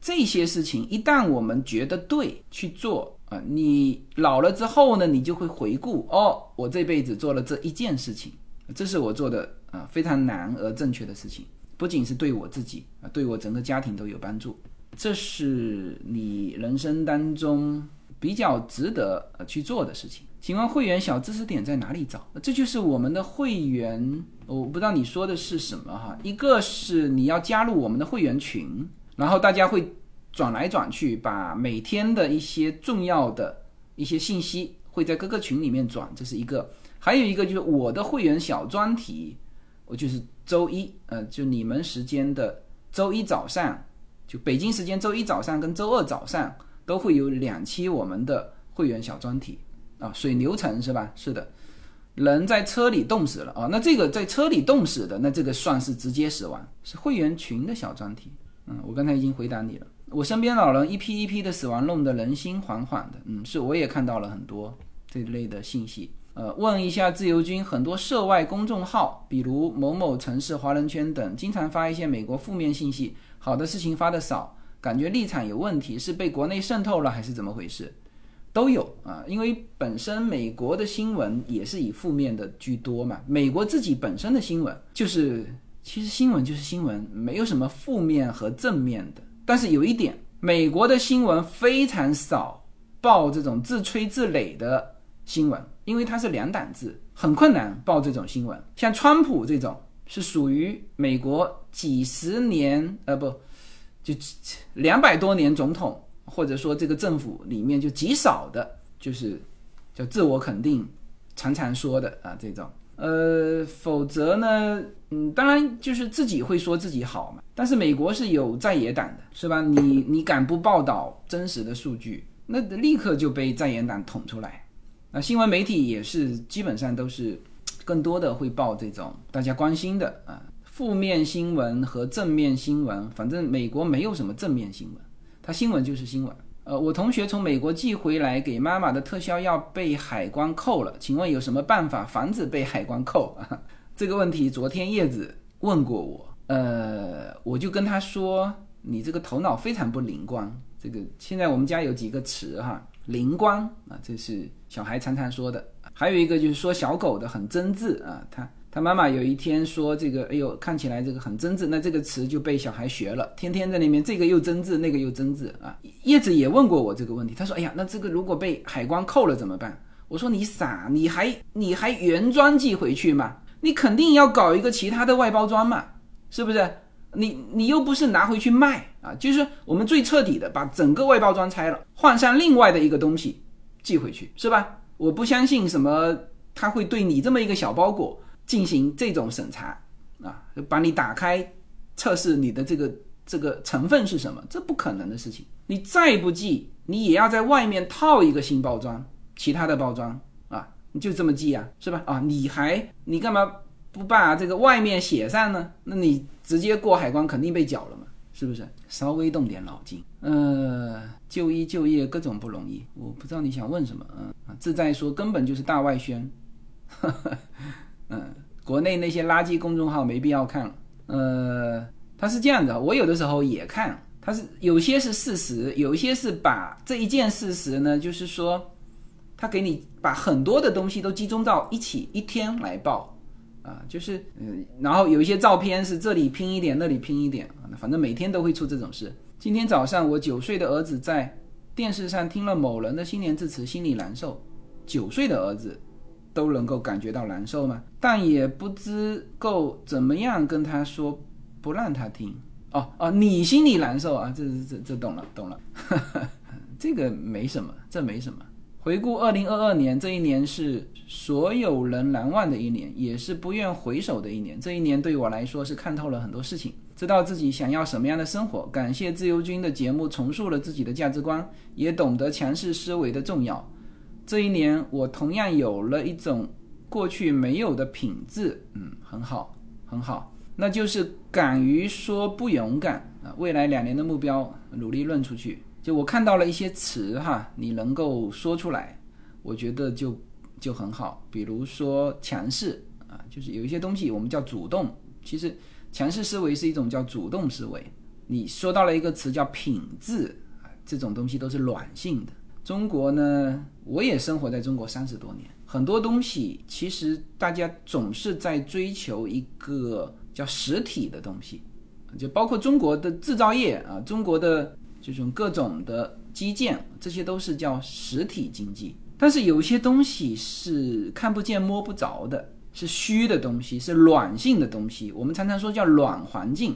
这些事情一旦我们觉得对去做。啊，你老了之后呢，你就会回顾哦，我这辈子做了这一件事情，这是我做的啊非常难而正确的事情，不仅是对我自己啊，对我整个家庭都有帮助。这是你人生当中比较值得去做的事情。请问会员小知识点在哪里找？这就是我们的会员，我不知道你说的是什么哈。一个是你要加入我们的会员群，然后大家会。转来转去，把每天的一些重要的一些信息会在各个群里面转，这是一个。还有一个就是我的会员小专题，我就是周一，呃，就你们时间的周一早上，就北京时间周一早上跟周二早上都会有两期我们的会员小专题啊。水流程是吧？是的，人在车里冻死了啊，那这个在车里冻死的，那这个算是直接死亡，是会员群的小专题。嗯，我刚才已经回答你了。我身边老人一批一批的死亡，弄得人心惶惶的。嗯，是我也看到了很多这类的信息。呃，问一下自由军，很多涉外公众号，比如某某城市华人圈等，经常发一些美国负面信息，好的事情发的少，感觉立场有问题，是被国内渗透了还是怎么回事？都有啊，因为本身美国的新闻也是以负面的居多嘛。美国自己本身的新闻就是，其实新闻就是新闻，没有什么负面和正面的。但是有一点，美国的新闻非常少报这种自吹自擂的新闻，因为它是两党制，很困难报这种新闻。像川普这种是属于美国几十年，呃不，就两百多年总统，或者说这个政府里面就极少的，就是叫自我肯定，常常说的啊这种。呃，否则呢？嗯，当然就是自己会说自己好嘛。但是美国是有在野党的，是吧？你你敢不报道真实的数据，那立刻就被在野党捅出来。那新闻媒体也是基本上都是更多的会报这种大家关心的啊，负面新闻和正面新闻。反正美国没有什么正面新闻，它新闻就是新闻。呃，我同学从美国寄回来给妈妈的特效药被海关扣了，请问有什么办法防止被海关扣？这个问题昨天叶子问过我，呃，我就跟他说，你这个头脑非常不灵光。这个现在我们家有几个词哈，灵光啊，这是小孩常常说的，还有一个就是说小狗的很真挚啊，他他妈妈有一天说这个，哎呦，看起来这个很真挚，那这个词就被小孩学了，天天在那边这个又真挚，那个又真挚啊。叶子也问过我这个问题，他说，哎呀，那这个如果被海关扣了怎么办？我说你傻，你还你还原装寄回去吗？你肯定要搞一个其他的外包装嘛，是不是？你你又不是拿回去卖啊，就是我们最彻底的把整个外包装拆了，换上另外的一个东西寄回去，是吧？我不相信什么他会对你这么一个小包裹进行这种审查啊，把你打开测试你的这个这个成分是什么，这不可能的事情。你再不寄，你也要在外面套一个新包装，其他的包装啊，你就这么记啊，是吧？啊，你还你干嘛？不把这个外面写上呢？那你直接过海关肯定被缴了嘛，是不是？稍微动点脑筋。呃，就医就业各种不容易，我不知道你想问什么。嗯啊，自在说根本就是大外宣。嗯，国内那些垃圾公众号没必要看了。呃，他是这样的，我有的时候也看，他是有些是事实，有一些是把这一件事实呢，就是说他给你把很多的东西都集中到一起一天来报。啊，就是嗯，然后有一些照片是这里拼一点，那里拼一点，反正每天都会出这种事。今天早上我九岁的儿子在电视上听了某人的新年致辞，心里难受。九岁的儿子都能够感觉到难受吗？但也不知够怎么样跟他说不让他听。哦哦，你心里难受啊？这这这这懂了懂了，这个没什么，这没什么。回顾二零二二年，这一年是所有人难忘的一年，也是不愿回首的一年。这一年对我来说是看透了很多事情，知道自己想要什么样的生活。感谢自由军的节目，重塑了自己的价值观，也懂得强势思维的重要。这一年，我同样有了一种过去没有的品质，嗯，很好，很好，那就是敢于说不勇敢啊。未来两年的目标，努力论出去。就我看到了一些词哈，你能够说出来，我觉得就就很好。比如说强势啊，就是有一些东西我们叫主动，其实强势思维是一种叫主动思维。你说到了一个词叫品质啊，这种东西都是软性的。中国呢，我也生活在中国三十多年，很多东西其实大家总是在追求一个叫实体的东西，就包括中国的制造业啊，中国的。这种各种的基建，这些都是叫实体经济。但是有些东西是看不见摸不着的，是虚的东西，是软性的东西。我们常常说叫软环境，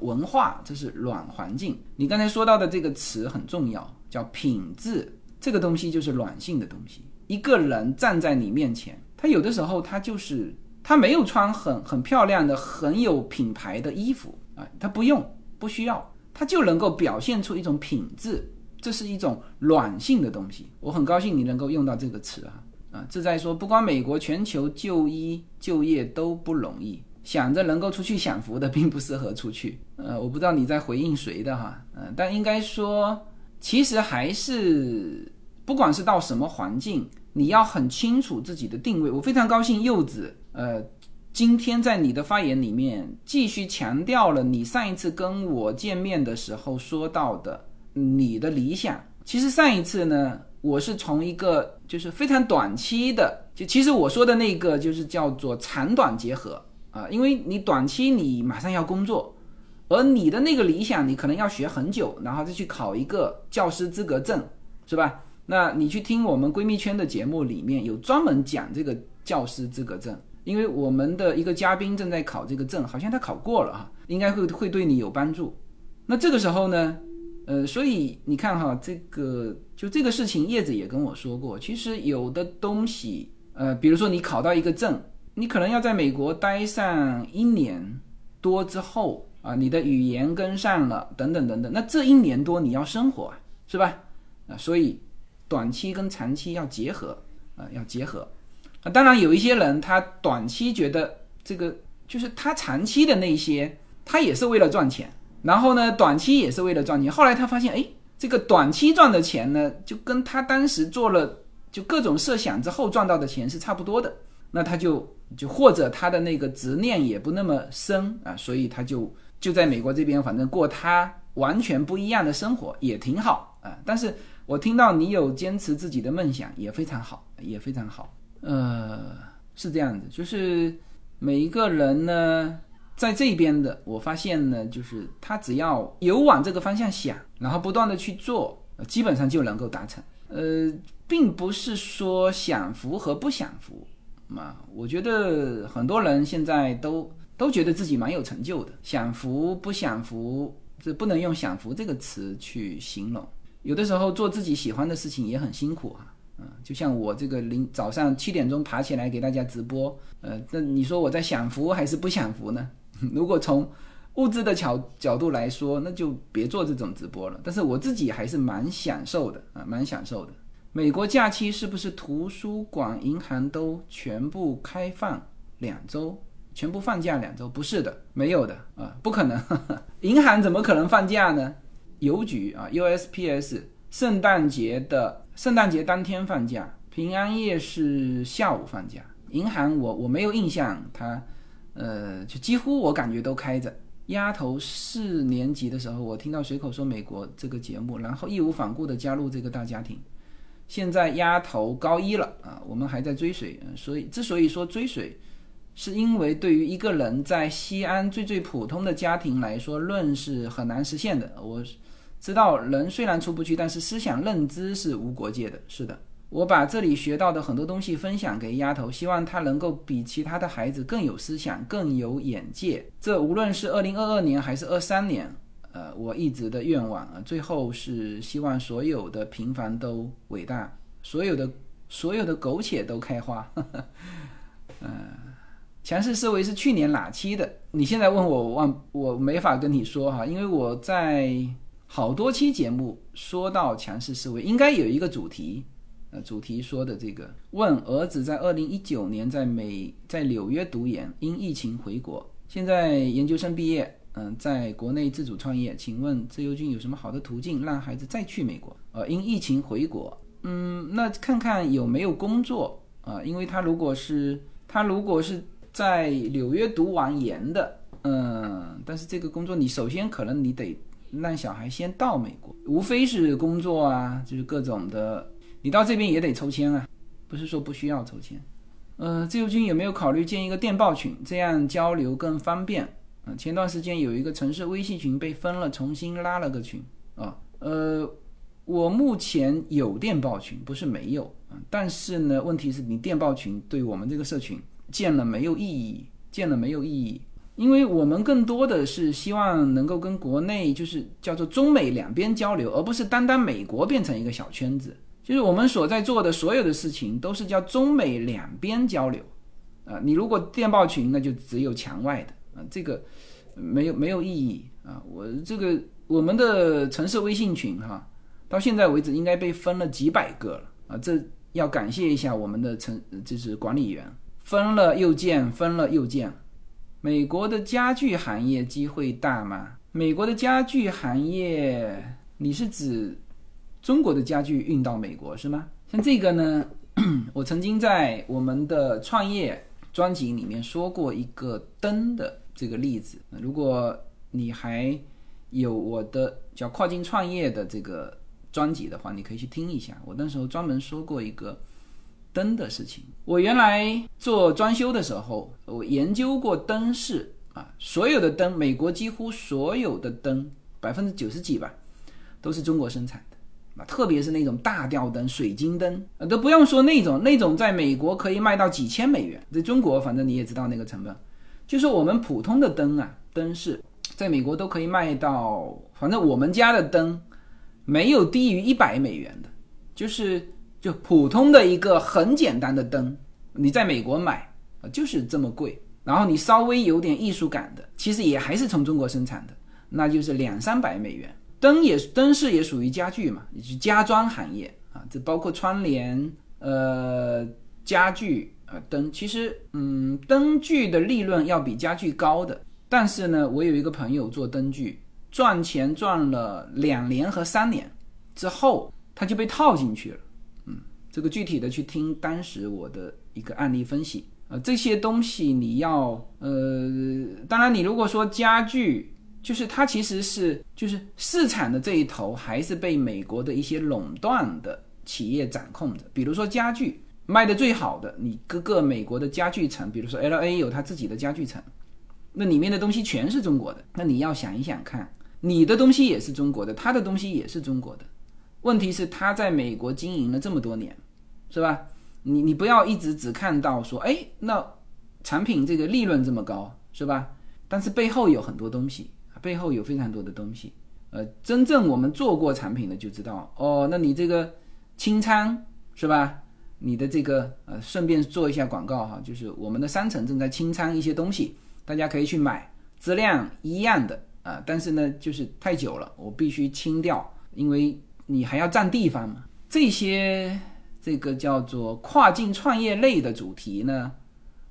文化这是软环境。你刚才说到的这个词很重要，叫品质。这个东西就是软性的东西。一个人站在你面前，他有的时候他就是他没有穿很很漂亮的、很有品牌的衣服啊，他不用，不需要。他就能够表现出一种品质，这是一种软性的东西。我很高兴你能够用到这个词啊啊！这在说，不光美国，全球就医就业都不容易。想着能够出去享福的，并不适合出去。呃，我不知道你在回应谁的哈，嗯，但应该说，其实还是不管是到什么环境，你要很清楚自己的定位。我非常高兴柚子，呃。今天在你的发言里面继续强调了你上一次跟我见面的时候说到的你的理想。其实上一次呢，我是从一个就是非常短期的，就其实我说的那个就是叫做长短结合啊，因为你短期你马上要工作，而你的那个理想你可能要学很久，然后再去考一个教师资格证，是吧？那你去听我们闺蜜圈的节目里面有专门讲这个教师资格证。因为我们的一个嘉宾正在考这个证，好像他考过了哈，应该会会对你有帮助。那这个时候呢，呃，所以你看哈，这个就这个事情，叶子也跟我说过，其实有的东西，呃，比如说你考到一个证，你可能要在美国待上一年多之后啊，你的语言跟上了，等等等等，那这一年多你要生活啊，是吧？啊，所以短期跟长期要结合啊，要结合。啊，当然有一些人，他短期觉得这个就是他长期的那些，他也是为了赚钱，然后呢，短期也是为了赚钱。后来他发现，哎，这个短期赚的钱呢，就跟他当时做了就各种设想之后赚到的钱是差不多的。那他就就或者他的那个执念也不那么深啊，所以他就就在美国这边，反正过他完全不一样的生活也挺好啊。但是我听到你有坚持自己的梦想，也非常好，也非常好。呃，是这样子，就是每一个人呢，在这边的，我发现呢，就是他只要有往这个方向想，然后不断的去做，基本上就能够达成。呃，并不是说享福和不享福嘛，我觉得很多人现在都都觉得自己蛮有成就的，享福不享福，这不能用享福这个词去形容。有的时候做自己喜欢的事情也很辛苦啊。嗯，就像我这个零早上七点钟爬起来给大家直播，呃，那你说我在享福还是不享福呢？如果从物质的角角度来说，那就别做这种直播了。但是我自己还是蛮享受的啊，蛮享受的。美国假期是不是图书馆、银行都全部开放两周，全部放假两周？不是的，没有的啊，不可能。银行怎么可能放假呢？邮局啊，USPS 圣诞节的。圣诞节当天放假，平安夜是下午放假。银行我我没有印象，它，呃，就几乎我感觉都开着。丫头四年级的时候，我听到随口说美国这个节目，然后义无反顾地加入这个大家庭。现在丫头高一了啊，我们还在追随，所以之所以说追随，是因为对于一个人在西安最最普通的家庭来说，论是很难实现的。我。知道人虽然出不去，但是思想认知是无国界的。是的，我把这里学到的很多东西分享给丫头，希望她能够比其他的孩子更有思想、更有眼界。这无论是二零二二年还是二三年，呃，我一直的愿望啊，最后是希望所有的平凡都伟大，所有的所有的苟且都开花。嗯，强势思维是去年哪期的？你现在问我，我忘，我没法跟你说哈，因为我在。好多期节目说到强势思维，应该有一个主题，呃，主题说的这个问儿子在二零一九年在美在纽约读研，因疫情回国，现在研究生毕业，嗯，在国内自主创业，请问自由军有什么好的途径让孩子再去美国？呃，因疫情回国，嗯，那看看有没有工作啊，因为他如果是他如果是在纽约读完研的，嗯，但是这个工作你首先可能你得。让小孩先到美国，无非是工作啊，就是各种的。你到这边也得抽签啊，不是说不需要抽签。呃，自由军有没有考虑建一个电报群，这样交流更方便？啊，前段时间有一个城市微信群被封了，重新拉了个群啊。呃，我目前有电报群，不是没有啊，但是呢，问题是你电报群对我们这个社群建了没有意义，建了没有意义。因为我们更多的是希望能够跟国内就是叫做中美两边交流，而不是单单美国变成一个小圈子。就是我们所在做的所有的事情都是叫中美两边交流，啊，你如果电报群那就只有墙外的啊，这个没有没有意义啊。我这个我们的城市微信群哈，到现在为止应该被分了几百个了啊，这要感谢一下我们的城就是管理员，分了又建，分了又建。美国的家具行业机会大吗？美国的家具行业，你是指中国的家具运到美国是吗？像这个呢，我曾经在我们的创业专辑里面说过一个灯的这个例子。如果你还有我的叫跨境创业的这个专辑的话，你可以去听一下。我那时候专门说过一个。灯的事情，我原来做装修的时候，我研究过灯饰啊，所有的灯，美国几乎所有的灯，百分之九十几吧，都是中国生产的啊，特别是那种大吊灯、水晶灯啊，都不用说那种，那种在美国可以卖到几千美元，在中国反正你也知道那个成本，就是我们普通的灯啊，灯饰在美国都可以卖到，反正我们家的灯没有低于一百美元的，就是。就普通的一个很简单的灯，你在美国买啊，就是这么贵。然后你稍微有点艺术感的，其实也还是从中国生产的，那就是两三百美元。灯也灯饰也属于家具嘛，也是家装行业啊，这包括窗帘、呃家具啊灯。其实嗯，灯具的利润要比家具高的。但是呢，我有一个朋友做灯具，赚钱赚了两年和三年之后，他就被套进去了。这个具体的去听当时我的一个案例分析啊，这些东西你要呃，当然你如果说家具，就是它其实是就是市场的这一头还是被美国的一些垄断的企业掌控着。比如说家具，卖的最好的，你各个美国的家具城，比如说 L A 有它自己的家具城，那里面的东西全是中国的。那你要想一想看，你的东西也是中国的，他的东西也是中国的。问题是他在美国经营了这么多年，是吧？你你不要一直只看到说，哎，那产品这个利润这么高，是吧？但是背后有很多东西，背后有非常多的东西。呃，真正我们做过产品的就知道，哦，那你这个清仓是吧？你的这个呃，顺便做一下广告哈，就是我们的商城正在清仓一些东西，大家可以去买，质量一样的啊，但是呢，就是太久了，我必须清掉，因为你还要占地方嘛。这些这个叫做跨境创业类的主题呢，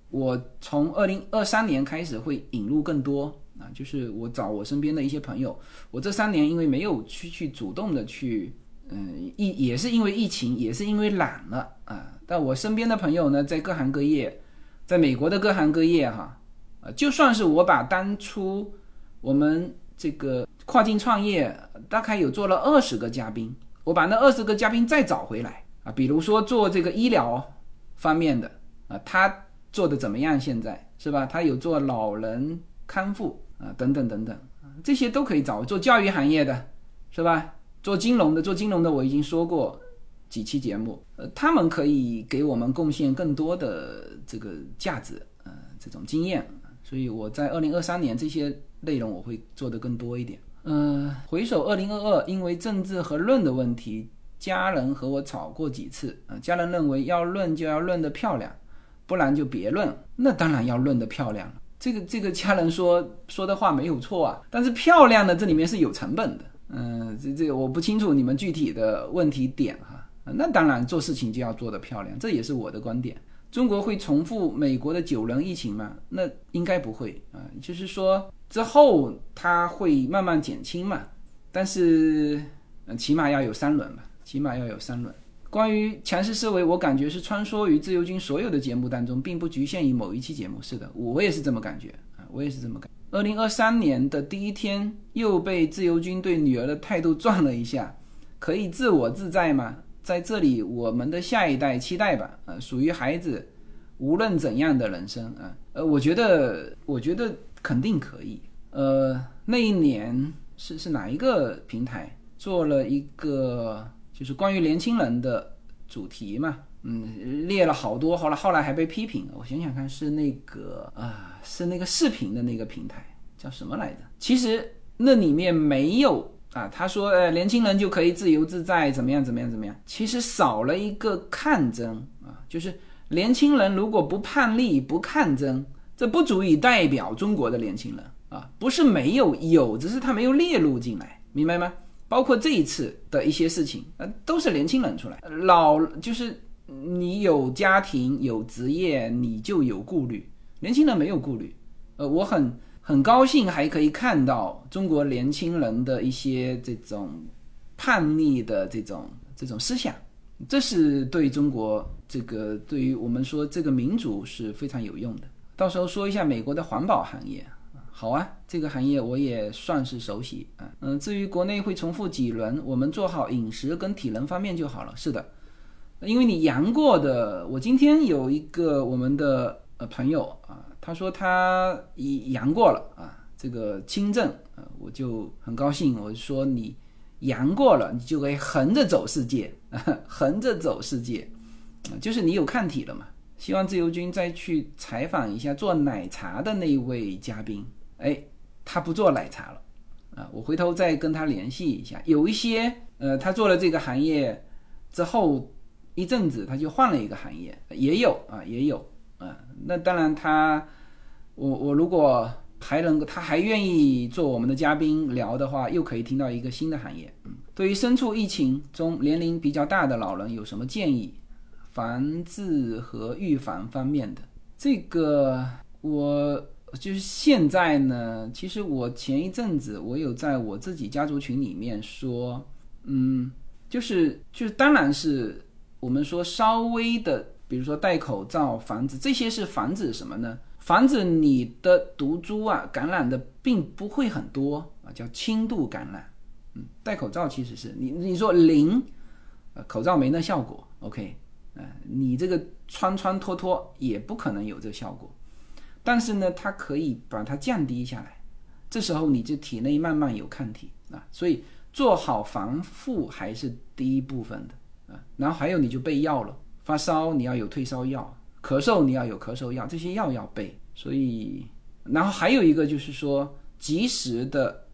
我从二零二三年开始会引入更多啊，就是我找我身边的一些朋友，我这三年因为没有去去主动的去。嗯，疫也是因为疫情，也是因为懒了啊。但我身边的朋友呢，在各行各业，在美国的各行各业哈，啊，就算是我把当初我们这个跨境创业大概有做了二十个嘉宾，我把那二十个嘉宾再找回来啊，比如说做这个医疗方面的啊，他做的怎么样？现在是吧？他有做老人康复啊，等等等等，这些都可以找。做教育行业的，是吧？做金融的，做金融的，我已经说过几期节目，呃，他们可以给我们贡献更多的这个价值，呃，这种经验，所以我在二零二三年这些内容我会做得更多一点。嗯，回首二零二二，因为政治和论的问题，家人和我吵过几次，啊，家人认为要论就要论得漂亮，不然就别论，那当然要论得漂亮了。这个这个家人说说的话没有错啊，但是漂亮的这里面是有成本的。嗯，这这我不清楚你们具体的问题点哈。那当然做事情就要做得漂亮，这也是我的观点。中国会重复美国的九轮疫情吗？那应该不会啊。就是说之后它会慢慢减轻嘛，但是嗯，起码要有三轮吧，起码要有三轮。关于强势思维，我感觉是穿梭于自由军所有的节目当中，并不局限于某一期节目。是的，我也是这么感觉啊，我也是这么感。二零二三年的第一天，又被自由军对女儿的态度撞了一下，可以自我自在吗？在这里，我们的下一代期待吧，呃，属于孩子，无论怎样的人生啊，呃，我觉得，我觉得肯定可以。呃，那一年是是哪一个平台做了一个就是关于年轻人的主题嘛？嗯，列了好多，后来后来还被批评。我想想看，是那个啊，是那个视频的那个平台叫什么来着？其实那里面没有啊，他说呃，年轻人就可以自由自在，怎么样怎么样怎么样？其实少了一个抗争啊，就是年轻人如果不叛逆不抗争，这不足以代表中国的年轻人啊，不是没有有，只是他没有列入进来，明白吗？包括这一次的一些事情，呃，都是年轻人出来，老就是。你有家庭有职业，你就有顾虑。年轻人没有顾虑，呃，我很很高兴还可以看到中国年轻人的一些这种叛逆的这种这种思想，这是对中国这个对于我们说这个民族是非常有用的。到时候说一下美国的环保行业，好啊，这个行业我也算是熟悉啊。嗯，至于国内会重复几轮，我们做好饮食跟体能方面就好了。是的。因为你阳过的，我今天有一个我们的呃朋友啊，他说他已阳过了啊，这个轻症啊，我就很高兴。我说你阳过了，你就可以横着走世界，啊横着走世界，就是你有抗体了嘛。希望自由军再去采访一下做奶茶的那一位嘉宾，哎，他不做奶茶了啊，我回头再跟他联系一下。有一些呃，他做了这个行业之后。一阵子他就换了一个行业，也有啊，也有啊。那当然他，我我如果还能够，他还愿意做我们的嘉宾聊的话，又可以听到一个新的行业。嗯，对于身处疫情中年龄比较大的老人有什么建议？防治和预防方面的这个，我就是现在呢，其实我前一阵子我有在我自己家族群里面说，嗯，就是就是当然是。我们说稍微的，比如说戴口罩，防止这些是防止什么呢？防止你的毒株啊感染的并不会很多啊，叫轻度感染。嗯，戴口罩其实是你你说零，呃，口罩没那效果。OK，你这个穿穿脱脱也不可能有这个效果。但是呢，它可以把它降低下来，这时候你就体内慢慢有抗体啊。所以做好防护还是第一部分的啊。然后还有你就备药了，发烧你要有退烧药，咳嗽你要有咳嗽药，这些药要备。所以，然后还有一个就是说及时的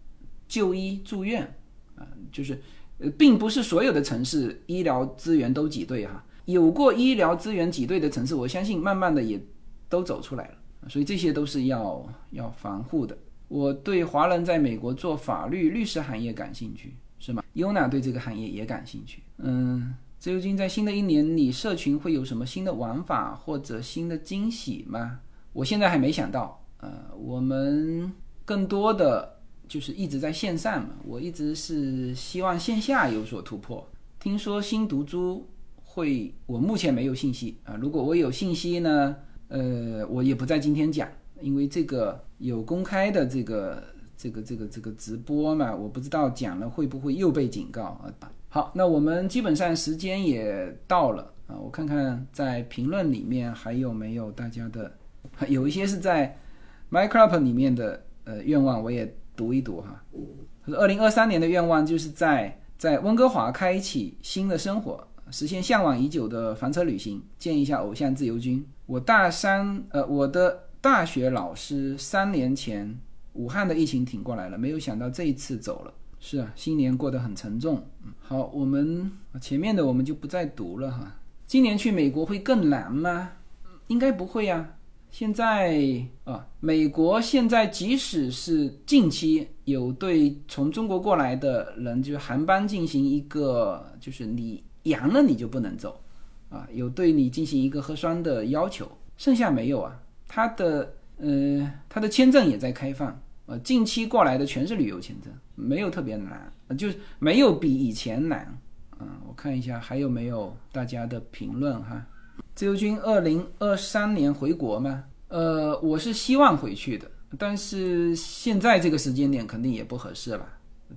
就医住院啊，就是呃，并不是所有的城市医疗资源都挤兑哈。有过医疗资源挤兑的城市，我相信慢慢的也都走出来了。所以这些都是要要防护的。我对华人在美国做法律律师行业感兴趣，是吗？优娜对这个行业也感兴趣。嗯，自由军在新的一年里，社群会有什么新的玩法或者新的惊喜吗？我现在还没想到。呃，我们更多的就是一直在线上嘛，我一直是希望线下有所突破。听说新毒株会，我目前没有信息啊。如果我有信息呢？呃，我也不在今天讲，因为这个有公开的这个这个这个这个直播嘛，我不知道讲了会不会又被警告啊。好，那我们基本上时间也到了啊，我看看在评论里面还有没有大家的，有一些是在 m i c r o p 里面的呃愿望，我也读一读哈。他说，二零二三年的愿望就是在在温哥华开启新的生活。实现向往已久的房车旅行，见一下偶像自由军。我大三，呃，我的大学老师三年前武汉的疫情挺过来了，没有想到这一次走了。是啊，新年过得很沉重。好，我们前面的我们就不再读了哈。今年去美国会更难吗？应该不会呀。现在啊，美国现在即使是近期有对从中国过来的人，就是航班进行一个，就是你。阳了你就不能走，啊，有对你进行一个核酸的要求，剩下没有啊？他的呃，他的签证也在开放，呃，近期过来的全是旅游签证，没有特别难，就是没有比以前难。嗯，我看一下还有没有大家的评论哈。自由军二零二三年回国吗？呃，我是希望回去的，但是现在这个时间点肯定也不合适了，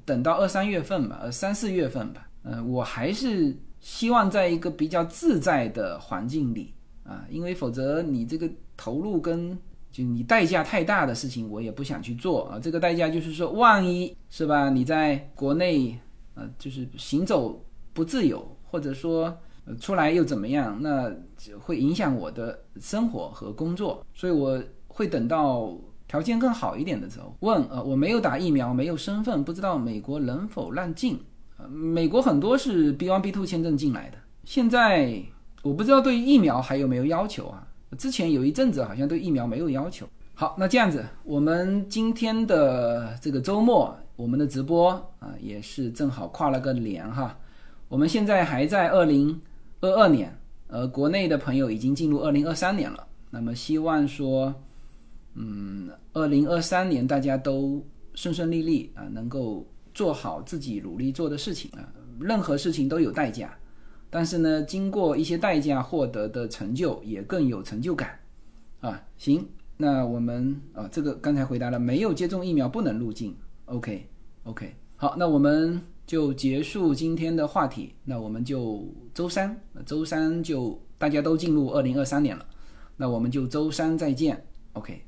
等到二三月份吧，呃，三四月份吧。呃，我还是。希望在一个比较自在的环境里啊，因为否则你这个投入跟就你代价太大的事情，我也不想去做啊。这个代价就是说，万一是吧，你在国内呃，就是行走不自由，或者说出来又怎么样，那会影响我的生活和工作。所以我会等到条件更好一点的时候问。呃，我没有打疫苗，没有身份，不知道美国能否让进。美国很多是 B one B two 签证进来的，现在我不知道对疫苗还有没有要求啊？之前有一阵子好像对疫苗没有要求。好，那这样子，我们今天的这个周末，我们的直播啊，也是正好跨了个年哈。我们现在还在二零二二年，呃，国内的朋友已经进入二零二三年了。那么希望说，嗯，二零二三年大家都顺顺利利啊，能够。做好自己努力做的事情啊，任何事情都有代价，但是呢，经过一些代价获得的成就也更有成就感啊。行，那我们啊，这个刚才回答了，没有接种疫苗不能入境。OK OK，好，那我们就结束今天的话题，那我们就周三，周三就大家都进入二零二三年了，那我们就周三再见。OK。